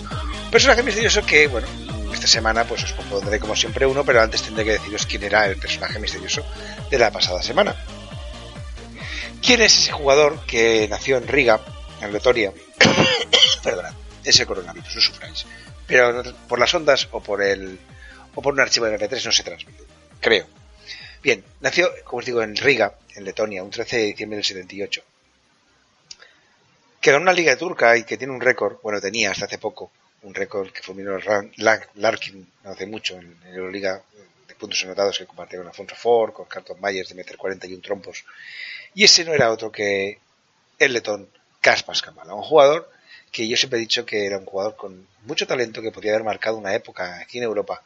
Personaje misterioso que, bueno, esta semana pues os propondré como siempre uno, pero antes tendré que deciros quién era el personaje misterioso de la pasada semana. ¿Quién es ese jugador que nació en Riga, en Letonia? Perdona, ese coronavirus, no sufráis. Pero por las ondas o por el o por un archivo de MP3 no se transmite, creo. Bien, nació, como os digo, en Riga, en Letonia, un 13 de diciembre del 78. que gana una liga turca y que tiene un récord, bueno, tenía hasta hace poco, un récord que fulminó Larkin hace mucho en, la Euroliga de puntos anotados que compartía con Alfonso Ford, con Carlton Myers de meter 41 trompos. Y ese no era otro que el letón Kaspas Kamala, un jugador que yo siempre he dicho que era un jugador con mucho talento que podía haber marcado una época aquí en Europa,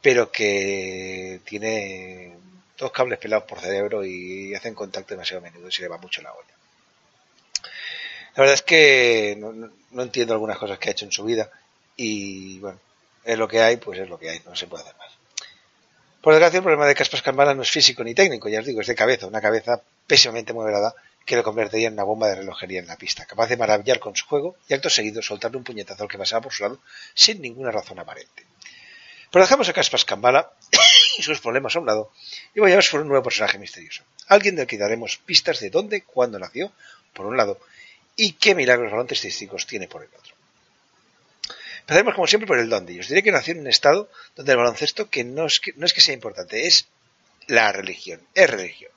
pero que tiene dos cables pelados por cerebro y hacen contacto demasiado a menudo y se le va mucho la olla. La verdad es que no, entiendo algunas cosas que ha hecho en su vida y bueno, es lo que hay, pues es lo que hay, no se puede hacer más. Por desgracia, el problema de Caspas Cambala no es físico ni técnico, ya os digo, es de cabeza, una cabeza pésimamente moderada que lo convertiría en una bomba de relojería en la pista, capaz de maravillar con su juego y acto seguido soltarle un puñetazo al que pasaba por su lado sin ninguna razón aparente. Pero dejamos a Caspas Cambala y sus problemas a un lado y vayamos por un nuevo personaje misterioso. Alguien del que daremos pistas de dónde, cuándo nació, por un lado, y qué milagros baloncestísticos tiene por el otro. Empezaremos como siempre por el dónde. Os diré que nació en un estado donde el baloncesto que no es que, no es que sea importante, es la religión, es religión.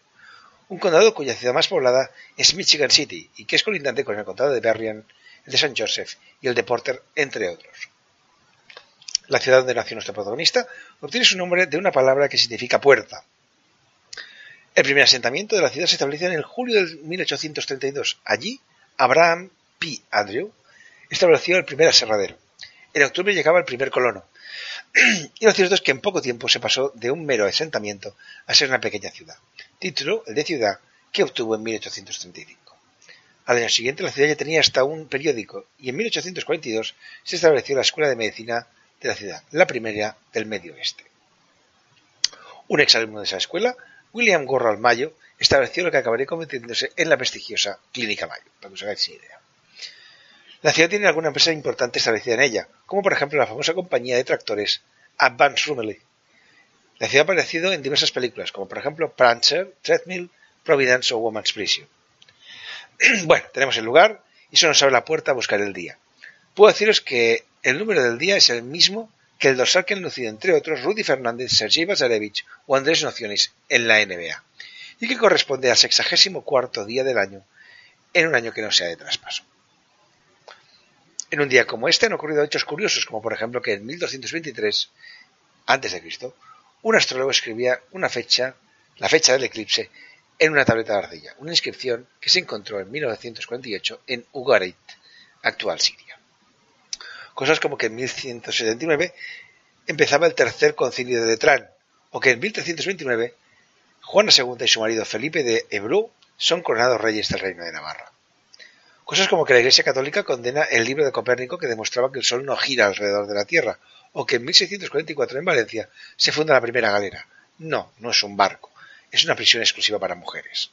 Un condado cuya ciudad más poblada es Michigan City y que es colindante con el condado de Berrien, el de St. Joseph y el de Porter, entre otros. La ciudad donde nació nuestro protagonista obtiene su nombre de una palabra que significa puerta. El primer asentamiento de la ciudad se estableció en el julio de 1832. Allí Abraham P. Andrew estableció el primer aserradero. En octubre llegaba el primer colono. y lo cierto es que en poco tiempo se pasó de un mero asentamiento a ser una pequeña ciudad. Título, el de ciudad, que obtuvo en 1835. Al año siguiente la ciudad ya tenía hasta un periódico y en 1842 se estableció la Escuela de Medicina de la ciudad, la primera del Medio Oeste. Un exalumno de esa escuela, William Gorral Mayo, estableció lo que acabaría convirtiéndose en la prestigiosa Clínica Mayo, para que os hagáis idea. La ciudad tiene alguna empresa importante establecida en ella, como por ejemplo la famosa compañía de tractores Advance Rumley. La ciudad ha aparecido en diversas películas, como por ejemplo Prancer, Treadmill, Providence o Woman's Prison. bueno, tenemos el lugar y eso nos abre la puerta a buscar el día. Puedo deciros que el número del día es el mismo que el dorsal que han lucido entre otros Rudy Fernández, Sergei Bazarevich o Andrés Nociones en la NBA y que corresponde al sexagésimo cuarto día del año en un año que no sea de traspaso. En un día como este han ocurrido hechos curiosos, como por ejemplo que en 1223 a.C., un astrólogo escribía una fecha, la fecha del eclipse, en una tableta de arcilla, una inscripción que se encontró en 1948 en Ugarit, actual Siria. Cosas como que en 1179 empezaba el tercer concilio de Letrán, o que en 1329 Juana II y su marido Felipe de Ebrú son coronados reyes del Reino de Navarra. Cosas como que la Iglesia Católica condena el libro de Copérnico que demostraba que el Sol no gira alrededor de la Tierra, o que en 1644 en Valencia se funda la primera galera. No, no es un barco, es una prisión exclusiva para mujeres.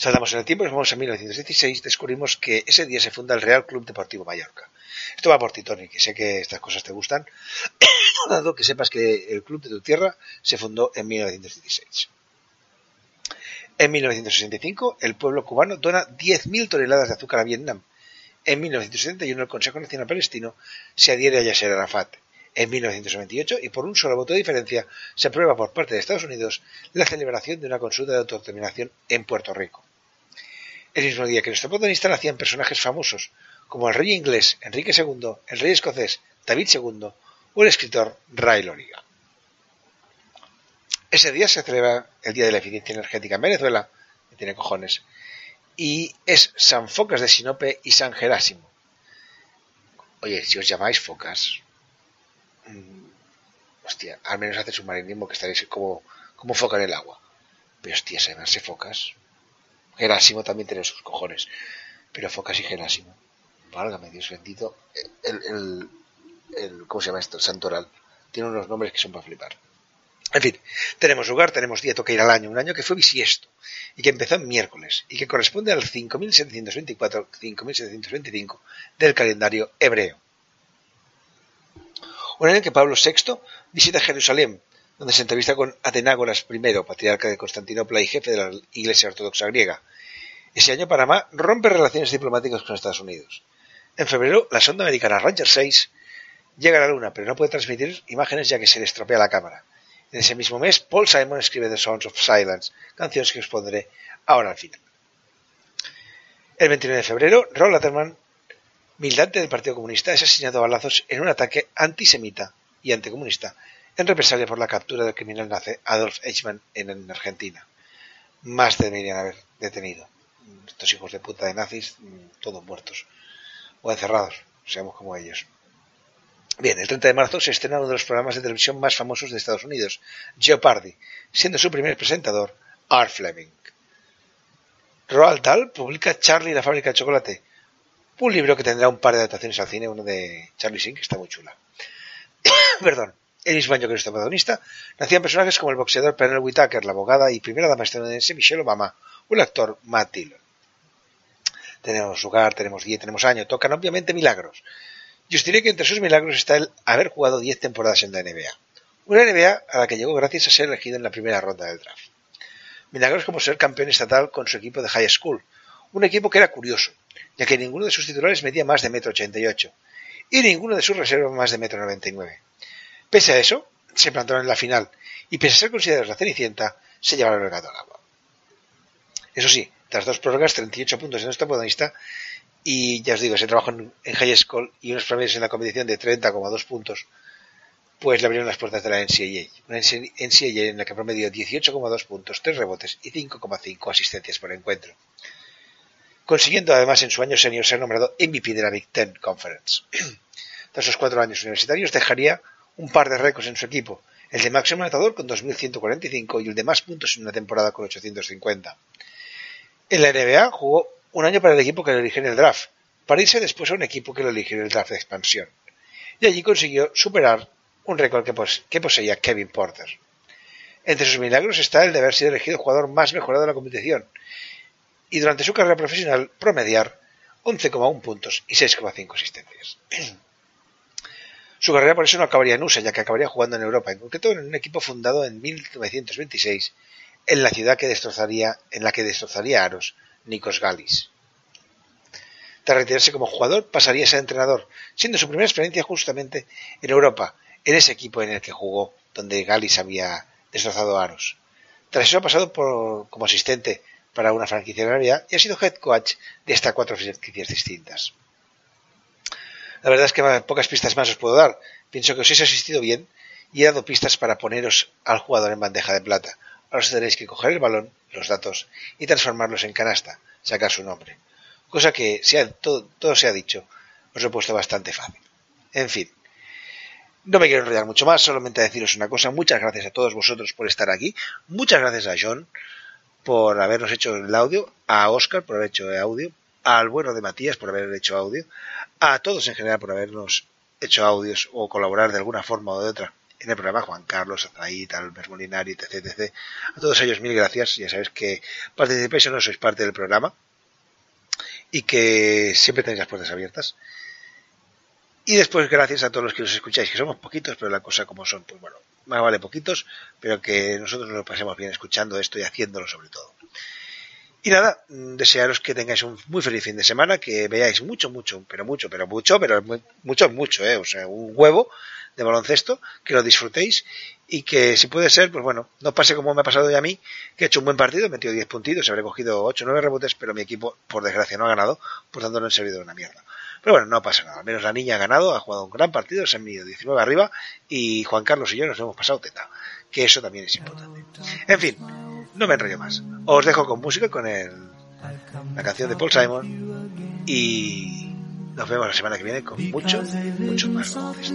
Saltamos en el tiempo nos vamos a 1916, descubrimos que ese día se funda el Real Club Deportivo Mallorca. Esto va por ti, Tony, que sé que estas cosas te gustan, dado que sepas que el club de tu tierra se fundó en 1916. En 1965, el pueblo cubano dona 10.000 toneladas de azúcar a Vietnam. En 1971, el Consejo Nacional Palestino se adhiere a Yasser Arafat. En 1998, y por un solo voto de diferencia, se aprueba por parte de Estados Unidos la celebración de una consulta de autodeterminación en Puerto Rico. El mismo día que nuestro protagonista nacían personajes famosos, como el rey inglés Enrique II, el rey escocés David II o el escritor Ray Loriga. Ese día se celebra el Día de la Eficiencia Energética en Venezuela, que tiene cojones, y es San Focas de Sinope y San Gerásimo. Oye, si os llamáis Focas, mmm, hostia, al menos hace submarinismo que estaréis como, como foca en el agua. Pero hostia, se llamarse Focas. Gerásimo también tiene sus cojones. Pero Focas y Gerásimo. Válgame Dios bendito. El, el, ¿Cómo se llama esto? El santoral. Tiene unos nombres que son para flipar. En fin, tenemos lugar, tenemos día, toca ir al año, un año que fue bisiesto y que empezó en miércoles y que corresponde al 5724-5725 del calendario hebreo. Un año que Pablo VI visita Jerusalén, donde se entrevista con Atenágoras I, patriarca de Constantinopla y jefe de la Iglesia Ortodoxa griega. Ese año Panamá rompe relaciones diplomáticas con Estados Unidos. En febrero, la sonda americana Ranger 6 llega a la Luna, pero no puede transmitir imágenes ya que se le estropea la cámara. En ese mismo mes, Paul Simon escribe The Sounds of Silence, canciones que os pondré ahora al final. El 29 de febrero, Raúl Letterman, militante del Partido Comunista, es asesinado a balazos en un ataque antisemita y anticomunista en represalia por la captura del criminal nazi Adolf Eichmann en, en Argentina. Más deberían haber detenido. Estos hijos de puta de nazis, mm, todos muertos o encerrados, seamos como ellos. Bien, el 30 de marzo se estrena uno de los programas de televisión más famosos de Estados Unidos, Jeopardy, siendo su primer presentador Art Fleming. Roald Dahl publica Charlie y la fábrica de chocolate, un libro que tendrá un par de adaptaciones al cine, uno de Charlie Singh, que está muy chula. Perdón. El mismo año que nuestro protagonista, nacían personajes como el boxeador Pernell Whitaker, la abogada y primera dama estadounidense Michelle Obama, o el actor Matt Dillon. Tenemos lugar, tenemos día, tenemos año, tocan obviamente milagros. Y os diré que entre sus milagros está el haber jugado 10 temporadas en la NBA. Una NBA a la que llegó gracias a ser elegido en la primera ronda del draft. Milagros como ser campeón estatal con su equipo de high school, un equipo que era curioso, ya que ninguno de sus titulares medía más de metro ochenta y ninguno de sus reservas más de metro noventa y nueve. Pese a eso, se plantaron en la final, y pese a ser considerados la cenicienta, se llevaron el gato al agua. Eso sí, tras dos prórrogas, 38 puntos en nuestro protagonista, y ya os digo, ese trabajo en, en high school y unos promedios en la competición de 30,2 puntos, pues le abrieron las puertas de la NCAA. Una NCAA en la que promedió 18,2 puntos, 3 rebotes y 5,5 asistencias por encuentro. Consiguiendo además en su año senior ser nombrado MVP de la Big Ten Conference. Tras sus cuatro años universitarios dejaría un par de récords en su equipo, el de máximo anotador con 2.145 y el de más puntos en una temporada con 850. En la NBA jugó un año para el equipo que lo eligió en el draft, para irse después a un equipo que lo eligió en el draft de expansión. Y allí consiguió superar un récord que, que poseía Kevin Porter. Entre sus milagros está el de haber sido elegido jugador más mejorado de la competición y durante su carrera profesional promediar 11,1 puntos y 6,5 asistencias. Su carrera por eso no acabaría en USA, ya que acabaría jugando en Europa, en concreto en un equipo fundado en 1926 en la ciudad que destrozaría, en la que destrozaría Aros, Nikos Galis. Tras retirarse como jugador, pasaría a ser entrenador, siendo su primera experiencia justamente en Europa, en ese equipo en el que jugó, donde Galis había destrozado a Aros. Tras eso ha pasado por, como asistente para una franquicia NBA y ha sido head coach de hasta cuatro franquicias distintas. La verdad es que pocas pistas más os puedo dar. Pienso que os he asistido bien y he dado pistas para poneros al jugador en bandeja de plata. Ahora os tenéis que coger el balón, los datos y transformarlos en canasta, sacar su nombre. Cosa que, si todo, todo se ha dicho, os he puesto bastante fácil. En fin, no me quiero enrollar mucho más, solamente deciros una cosa. Muchas gracias a todos vosotros por estar aquí. Muchas gracias a John por habernos hecho el audio, a Oscar por haber hecho el audio, al bueno de Matías por haber hecho audio, a todos en general por habernos hecho audios o colaborar de alguna forma o de otra en el programa, Juan Carlos, Azaí, Albert Molinari, etc, etc. A todos ellos mil gracias, ya sabéis que participáis o no sois parte del programa y que siempre tenéis las puertas abiertas. Y después gracias a todos los que nos escucháis, que somos poquitos, pero la cosa como son, pues bueno, más vale poquitos, pero que nosotros nos pasemos bien escuchando esto y haciéndolo sobre todo. Y nada, desearos que tengáis un muy feliz fin de semana, que veáis mucho, mucho, pero mucho, pero mucho, pero mucho, mucho, eh, o sea, un huevo de baloncesto, que lo disfrutéis y que si puede ser, pues bueno, no pase como me ha pasado ya a mí, que he hecho un buen partido, he metido 10 puntitos, habré cogido 8 o 9 rebotes, pero mi equipo, por desgracia, no ha ganado, por tanto no he servido de una mierda. Pero bueno, no pasa nada, al menos la niña ha ganado, ha jugado un gran partido, se han venido 19 arriba y Juan Carlos y yo nos hemos pasado teta, que eso también es importante. En fin, no me enrollo más. Os dejo con música, con el, la canción de Paul Simon y nos vemos la semana que viene con mucho, mucho más baloncesto.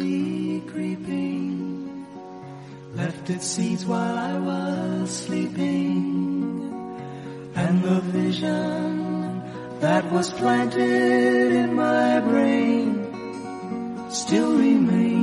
Left its seeds while I was sleeping, and the vision that was planted in my brain still remains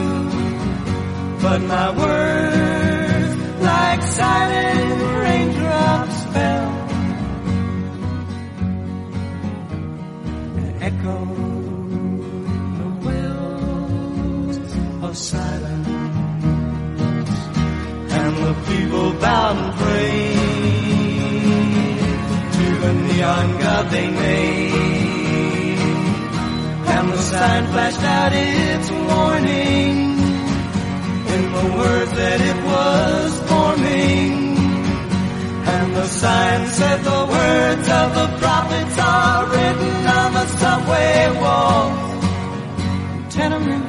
But my words, like silent raindrops, fell and echoed the wells of silence. And the people bowed and prayed to the neon god they made. And the sign flashed out its warning in the words that it was forming. And the sign said the words of the prophets are written on the subway walls, tenement